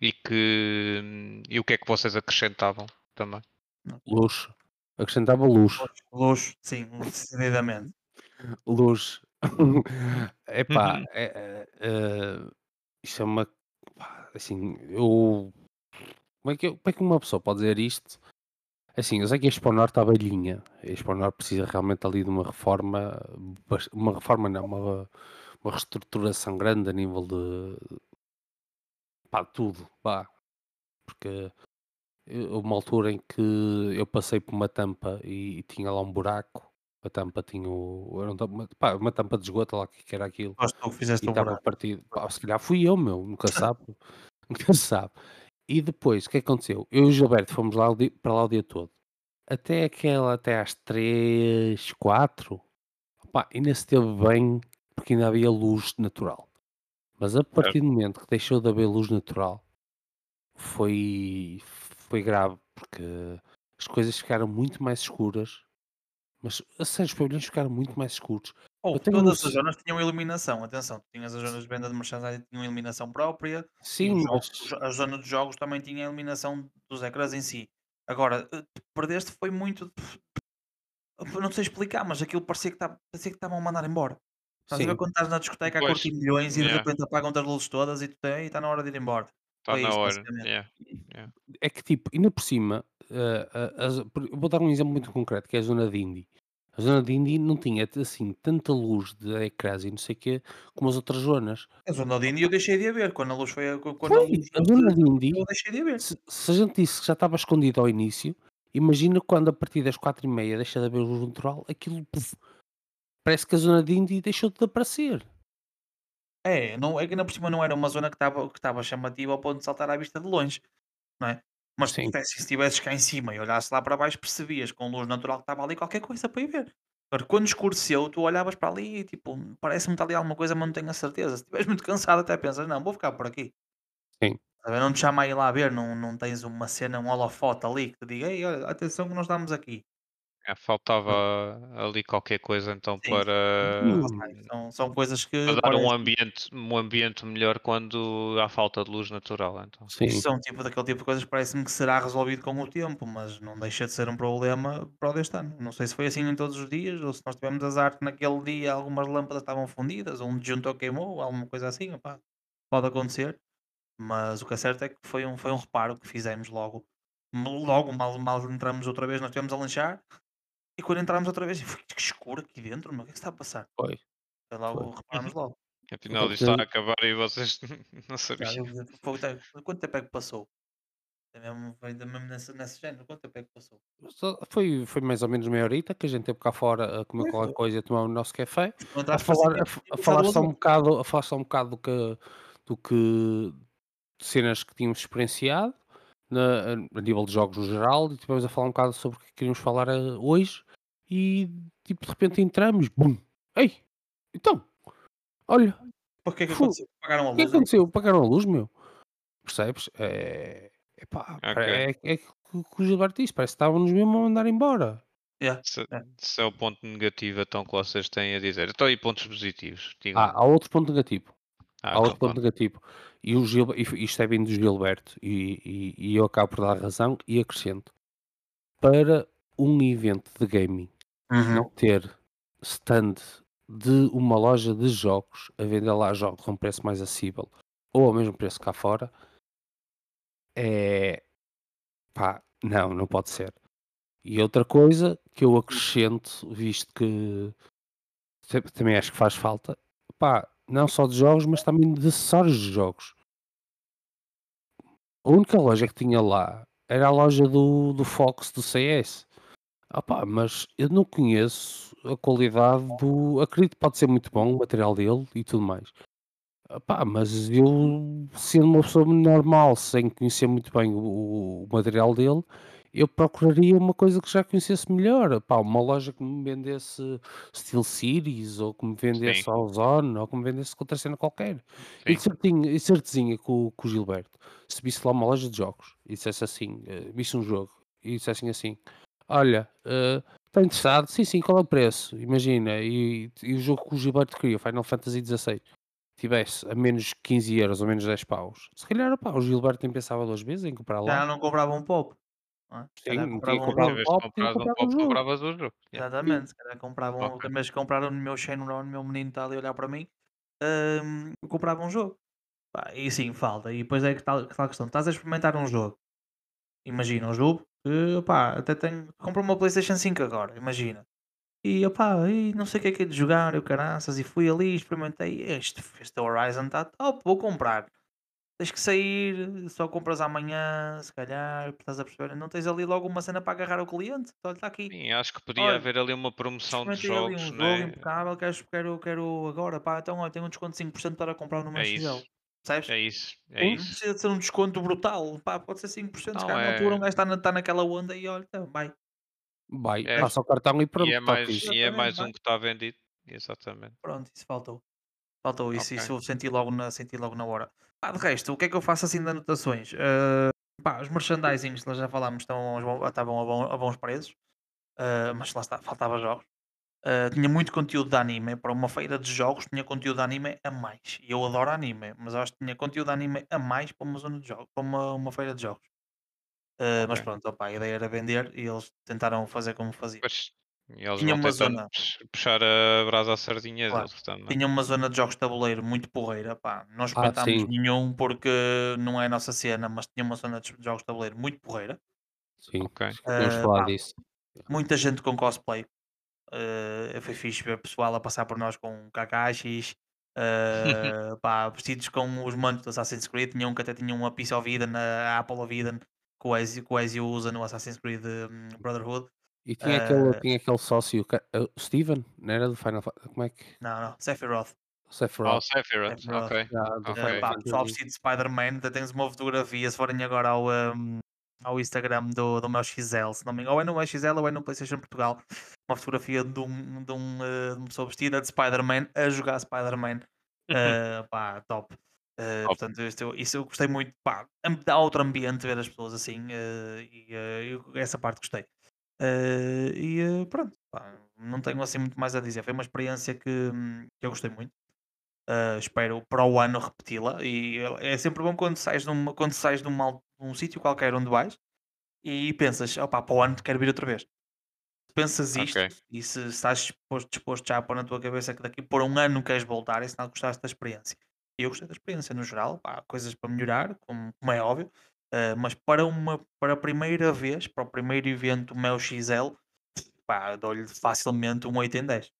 e, que, e o que é que vocês acrescentavam também. Luxo. Acrescentava luxo. Luxo, sim, decididamente. Luxo. Epá, é, é, é, isto é uma. pá, Assim, eu. Como é, que, eu- como é que uma pessoa pode dizer isto? Assim, eu sei que a Expo Norte está velhinha. A Expo Norte precisa realmente ali de uma reforma. bas- Uma reforma, não, uma, uma reestruturação grande a nível de. pá, tudo, pá. Porque eu- houve uma altura em que eu passei por uma tampa e, e tinha lá um buraco. Tampa tinha o, era um pá, uma tampa de esgoto lá, que que era aquilo. Gosto tu que fizeste E estava buraco. partido. Pá, se calhar fui eu, meu, nunca sabe. nunca sabe. E depois, o que é que aconteceu? Eu e o Gilberto fomos lá para lá o dia todo. Até aquela, até às 3, 4. Pá, ainda se teve bem, porque ainda havia luz natural. Mas a partir do momento que deixou de haver luz natural, foi, foi grave, porque as coisas ficaram muito mais escuras. Mas, a sério, os pavilhões ficaram muito mais escuros. Oh, todas as noção- zonas tinham iluminação, atenção. Tinhas as zonas de venda de merchandising tinham iluminação própria. Sim, mas... jogos- a zona dos jogos também tinha a iluminação dos ecrãs em si. Agora, eh, perdeste foi muito. Não sei explicar, mas aquilo parecia que tá- parecia que estavam a mandar embora. Estás a ver quando estás na discoteca a Pois, curtir milhões e de yeah. repente apagam-te as luzes todas e tu tem, e está na hora de ir embora. Está Foi na isso, hora. basicamente. yeah. é que tipo, ainda por cima, a- eu vou dar um exemplo muito concreto, que é a zona de Indy. A zona de Indy não tinha assim tanta luz de ecrãs e não sei o quê, como as outras zonas. A zona de Indy eu deixei de a ver, quando a luz foi a quando a Foi, luz a zona de Indy, eu deixei de a ver. se, se a gente disse que já estava escondido ao início, imagina quando a partir das quatro e meia deixa de haver luz natural, aquilo puf, parece que a zona de Indy deixou de aparecer. É, não, é que ainda por cima não era uma zona que estava que estava chamativa ao ponto de saltar à vista de longe, não é? Mas se Sim, se estivesses cá em cima e olhasses lá para baixo, percebias com luz natural que estava ali qualquer coisa para ir ver. Agora, quando escureceu, tu olhavas para ali e tipo, parece-me estar ali alguma coisa, mas não tenho a certeza. Se estiveres muito cansado, até pensas, não, vou ficar por aqui. sim. A? Não te chama a ir lá ver, não, não tens uma cena, um holofote ali que te diga, ei, olha, atenção que nós estamos aqui. É, faltava ali qualquer coisa então Sim, para, são, são coisas que para dar um ambiente, um ambiente melhor quando há falta de luz natural. Então. Sim, são tipo daquele tipo de coisas que parece-me que será resolvido com o tempo, mas não deixa de ser um problema para o deste ano. Não sei se foi assim em todos os dias, ou se nós tivemos azar que naquele dia algumas lâmpadas estavam fundidas, ou um disjuntor queimou, alguma coisa assim, opá, pode acontecer. Mas o que é certo é que foi um, foi um reparo que fizemos logo. Logo, mal, mal entramos outra vez, nós estivemos a lanchar, e quando entramos outra vez, foi que escuro aqui dentro, meu, o que é que está a passar? foi. Foi logo, reparámos logo. Afinal, isto está a acabar e vocês não sabiam. Quanto tempo é que passou? É mesmo, foi ainda mesmo nesse, nesse género, quanto tempo é que passou? Foi, foi mais ou menos meia horita que a gente teve cá fora a comer Foi, qualquer foi. coisa e a tomar o nosso café. A falar, a, a falar só um bocado, a falar só um bocado do que, do que de cenas que tínhamos experienciado na- a nível de jogos no geral e tivemos a falar um bocado sobre o que queríamos falar eh, hoje e tipo de repente entramos, bum, ei, então, olha, Por que é que aconteceu? Pagaram a o que é luz? que aconteceu? Pagaram a luz, meu? Percebes? É, epá, Ok. é, é, que o que o Gilberto disse, parece que estávamos mesmo a mandar embora. Yeah. Se, É. se é o ponto negativo então que vocês têm a dizer. Então, e pontos positivos? Digam. Ah, há outro ponto negativo. Ah, há outro então, ponto negativo. E o Gil, isto é vindo do Gilberto, e, e, e eu acabo por dar razão e acrescento. Para um evento de gaming Uhum. não ter stand de uma loja de jogos a vender lá jogos a um preço mais acessível ou ao mesmo preço cá fora, é pá, não, não pode ser. E outra coisa que eu acrescento, visto que também acho que faz falta, pá, não só de jogos, mas também de acessórios de jogos. A única loja que tinha lá era a loja do, do Fox do CS. Ah pá, mas eu não conheço a qualidade do. Acredito que pode ser muito bom o material dele e tudo mais. Ah pá, mas eu, sendo uma pessoa normal, sem conhecer muito bem o, o material dele, eu procuraria uma coisa que já conhecesse melhor. Pá, uma loja que me vendesse Steel Series, ou que me vendesse Sim. Ozone, ou que me vendesse outra cena qualquer. E Sim. certinho, e certezinha com, com o Gilberto, se visse lá uma loja de jogos e dissesse assim, eh, visse um jogo e dissessem assim: Olha, está interessado? Sim, sim, qual é o preço? Imagina, e, e o jogo que o Gilberto queria, Final Fantasy XVI, tivesse a menos 15 euros ou menos 10 paus, se calhar pá, o Gilberto nem pensava duas vezes em comprar lá. Já não compravam um pop. não é? Se Sim, calhar não compravam tinha um pop, comprares um um pop, jogo. compravas o jogo. Exatamente, se calhar compravam, Ok. em vez de comprar no meu Shenmue, no meu menino está ali a olhar para mim, hum, compravam um jogo. Pá, e sim, falta. E depois é que tal, que tal questão. Estás a experimentar um jogo. Imagina um jogo que, pá, até tenho. Compra uma PlayStation 5 agora, imagina. E opá, e não sei o que é que é de jogar, eu caraças, e fui ali, experimentei. Este, este Horizon está top, vou comprar. Tens que sair, só compras amanhã, se calhar, estás a perceber? Não tens ali logo uma cena para agarrar o cliente. Olha, está aqui. Sim, acho que podia Olha, haver ali uma promoção de Experimentei ali um jogos, jogo né? impecável, quero, quero, quero agora, pá, então olha, tenho um desconto de 5% para comprar no meu É Percebes? É isso. É Não isso. precisa de ser um desconto brutal, pá, pode ser 5%, se Não, calhar na altura um é. gajo está, na, está naquela onda e olha, então, vai. Vai, É. passa o cartão e pronto, E é mais, e é mais um que está vendido. Exatamente. Pronto, isso faltou. Faltou isso, Ok. isso eu senti logo, na, senti logo na hora. Pá, de resto, o que é que eu faço assim de anotações? Eh, pá, os merchandisings, nós já falámos, bom- estavam a, bom- a bons preços, eh, mas lá está, faltava jogos. Eh, tinha muito conteúdo de anime, para uma feira de jogos tinha conteúdo de anime a mais. E eu adoro anime, mas eu acho que tinha conteúdo de anime a mais para uma zona de jogos, para uma, uma feira de jogos. Eh, Mas pronto, opá, a ideia era vender e eles tentaram fazer como faziam. Pois, e eles Tinha uma zona, pux- puxar a brasa à sardinha claro, deles também. tinha uma zona de jogos de tabuleiro muito porreira, pá. Não Ah, experimentámos sim, nenhum porque não é a nossa cena, mas tinha uma zona de jogos de tabuleiro muito porreira. sim. Ok. Acho que tínhamos Eh, falado pá, disso. muita gente com cosplay. Uh, foi fixe ver pessoal a passar por nós com Kakashis, uh, pá, vestidos com os mantos do Assassin's Creed. Tinha um que até tinha uma Piece of Eden, a Apple of Eden, que o Ezio, que o Ezio usa no Assassin's Creed um, Brotherhood. E tinha, aquele, tinha aquele sócio, o Steven, não era do Final Fantasy? Como é que. Não, não, Sephiroth. Sephiroth. Oh, Sephiroth, Sephiroth. ok. Okay. Pá, pessoal vestido de Spider-Man, tens uma fotografia, se forem agora ao, um, ao Instagram do, do meu XL, se não me engano, ou é no XL ou é no PlayStation Portugal, uma fotografia de, um, de, um, uh, de uma pessoa vestida de Spider-Man a jogar Spider-Man. Uh, pá, top. Uh, portanto, isto, isso eu gostei muito. Pá, dá outro ambiente ver as pessoas assim uh, e uh, essa parte gostei. e pronto, pá, não tenho assim muito mais a dizer. Foi uma experiência que, que eu gostei muito. espero para o ano repeti-la. E é sempre bom quando sais, num, quando sais de um, um sítio qualquer onde vais e pensas, opá, para o ano quero vir outra vez. Se pensas isto okay. e se estás disposto, disposto já a pôr na tua cabeça que daqui por um ano queres voltar, é sinal que gostaste da experiência. E eu gostei da experiência no geral, pá, coisas para melhorar, como, como é óbvio, uh, mas para, uma, para a primeira vez, para o primeiro evento Mel XL, pá, dou-lhe facilmente um 8 em 10.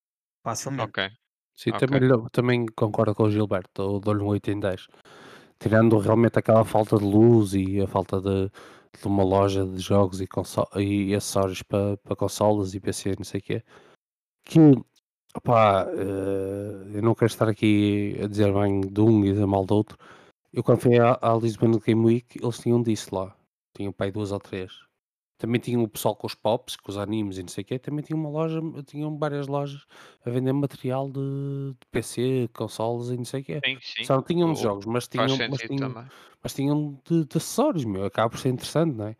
Facilmente. Ok. Sim, okay. Também, também concordo com o Gilberto, dou-lhe um 8 em 10. Tirando realmente aquela falta de luz e a falta de, de uma loja de jogos e, e acessórios para, para consolas e PC, não sei o quê, que Opá, eh, eu não quero estar aqui a dizer bem de um e dizer mal do outro. Eu quando fui à, à Lisbon Game Week, eles tinham disso lá. Tinham pai duas ou três. Também tinham o pessoal com os pops, com os animes e não sei o quê. Também tinha uma loja, tinham várias lojas a vender material de, de PC, consoles e não sei o quê. Sim, sim. Só não tinham de jogos, mas tinham, mas tinham, mas tinham de, de acessórios, meu. Acaba por ser interessante, não é?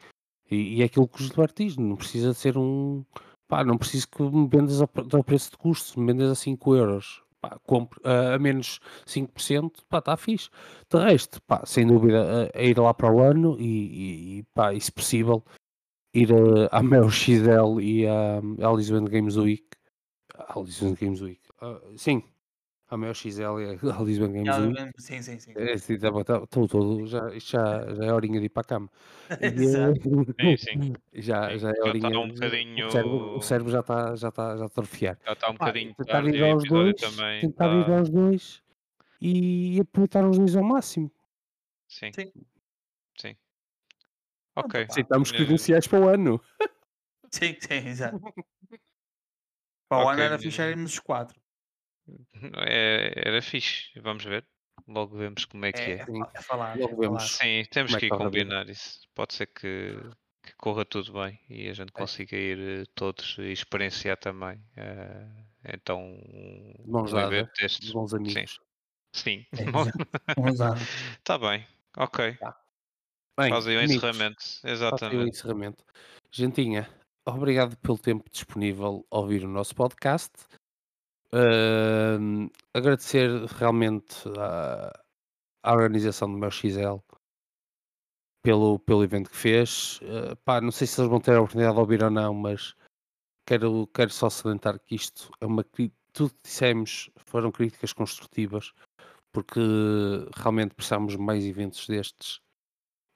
E, e é aquilo que os diz, não precisa de ser um Pá, não preciso que me vendas ao, ao preço de custo, me vendas a 5 euros, pá, compro uh, a menos 5%, pá, está fixe. De resto, pá, sem dúvida, a, a, ir lá para o ano e, e, pá, e se possível, ir uh, à Mel XL e à, Lisbon Games Week. À Lisbon Games Week, uh, sim, a maior XL é a Lisbon Games Week. Sim, sim, sim. É, sim, tá, tá, tô, tô, já, já, já é horinha de ir para a cama. Exato. sim, sim. Já, sim. já é horinha. Já um bocadinho... o, cérebro, o cérebro já está já tá, já tá a. Já está um bocadinho ah, tentar ir aos dois, também tentar tá... ir aos dois e aproveitar os dois ao máximo. Sim. sim. Ok. Aceitamos credenciais para o ano. Sim, sim, exato. Para o okay. ano era fecharmos os quatro. É, era fixe, vamos ver. Logo vemos como é que é. É, é falar, Logo é vemos. Sim, temos é que, que combinar isso. Pode ser que, que, corra tudo bem e a gente é. consiga ir eh, todos e experienciar também. Uh, então, um, bons um evento destes. Bons amigos. Sim. Sim. Está bem, ok. Tá. Bem, Fazem o encerramento. Exatamente. o encerramento. Gentinha, obrigado pelo tempo disponível a ouvir o nosso podcast agradecer realmente à, à organização do meu XL pelo, pelo evento que fez. Uh, pá, não sei se eles vão ter a oportunidade de ouvir ou não, mas quero, quero só salientar que isto é uma tudo que dissemos foram críticas construtivas, porque realmente precisamos de mais eventos destes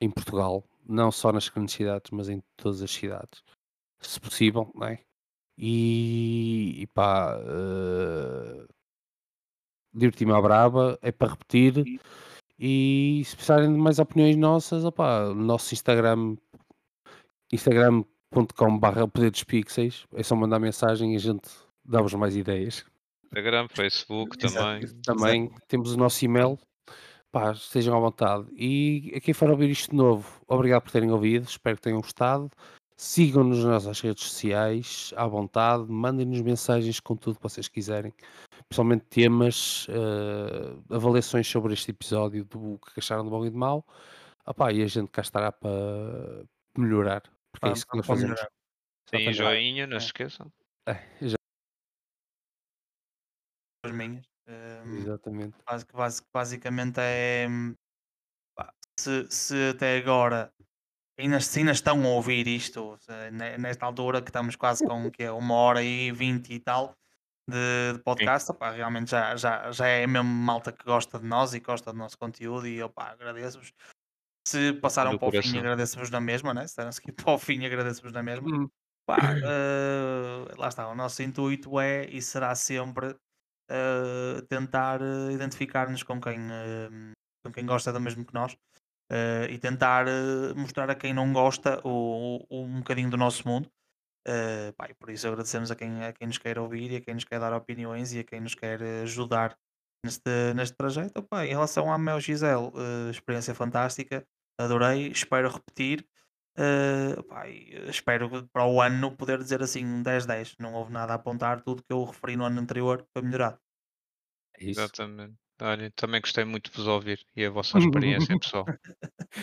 em Portugal, não só nas grandes cidades, mas em todas as cidades, se possível, não é? E, e pá, uh, diverti-me à braba, é para repetir. E se precisarem de mais opiniões nossas, opá, nosso Instagram, instagram.com.br poder dos pixels, é só mandar mensagem e a gente dá-vos mais ideias. Instagram, Facebook também. Também temos o nosso e-mail. Pá, estejam à vontade. E a quem for ouvir isto de novo, obrigado por terem ouvido, espero que tenham gostado. Sigam-nos nas nossas redes sociais, à vontade, mandem-nos mensagens com tudo que vocês quiserem, principalmente temas, uh, avaliações sobre este episódio, do que acharam de bom e de mau. Opá, e a gente cá estará para melhorar, porque é isso que nós fazemos. Tem joinha, não se esqueçam. É, já. As minhas. Um, ehm, Exatamente. Basic, basicamente é. Se, se até agora ainda, se ainda estão a ouvir isto, nesta altura que estamos quase com que é uma hora e vinte e tal de, de podcast, opa, realmente já, já, já é mesmo malta que gosta de nós e gosta do nosso conteúdo e agradeço-vos. Se passaram para o fim, agradeço-vos na mesma, né? se deram-se aqui para o fim, agradeço-vos na mesma. Pá, uh, lá está, o nosso intuito é e será sempre uh, tentar uh, identificar-nos com quem, com quem gosta do mesmo que nós e tentar mostrar a quem não gosta o, o, um bocadinho do nosso mundo. pá, por isso agradecemos a quem, a quem nos quer ouvir e a quem nos quer dar opiniões e a quem nos quer ajudar neste, neste trajeto. Pá, em relação à Mel Gisele, experiência fantástica, adorei, espero repetir. Uh, pá, espero para o ano poder dizer assim 10-10. Não houve nada a apontar, tudo que eu referi no ano anterior foi melhorado. É isso. Exatamente. Olha, também gostei muito de vos ouvir e a vossa experiência, pessoal.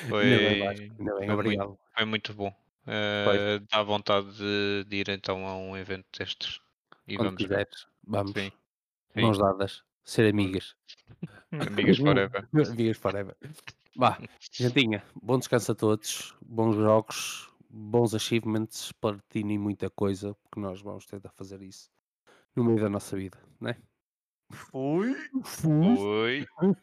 Foi, ainda bem, ainda bem, foi, obrigado. Muito, foi muito bom. Uh, dá vontade de, de, ir então a um evento destes. E Quando vamos quiseres, vamos. Sim. Mãos dadas, ser amigas. amigas forever. amigas forever. Vá, gentinha, bom descanso a todos, bons jogos, bons achievements, platinem muita coisa, porque nós vamos tentar fazer isso no meio da nossa vida, né? Fui. Fui. Fui.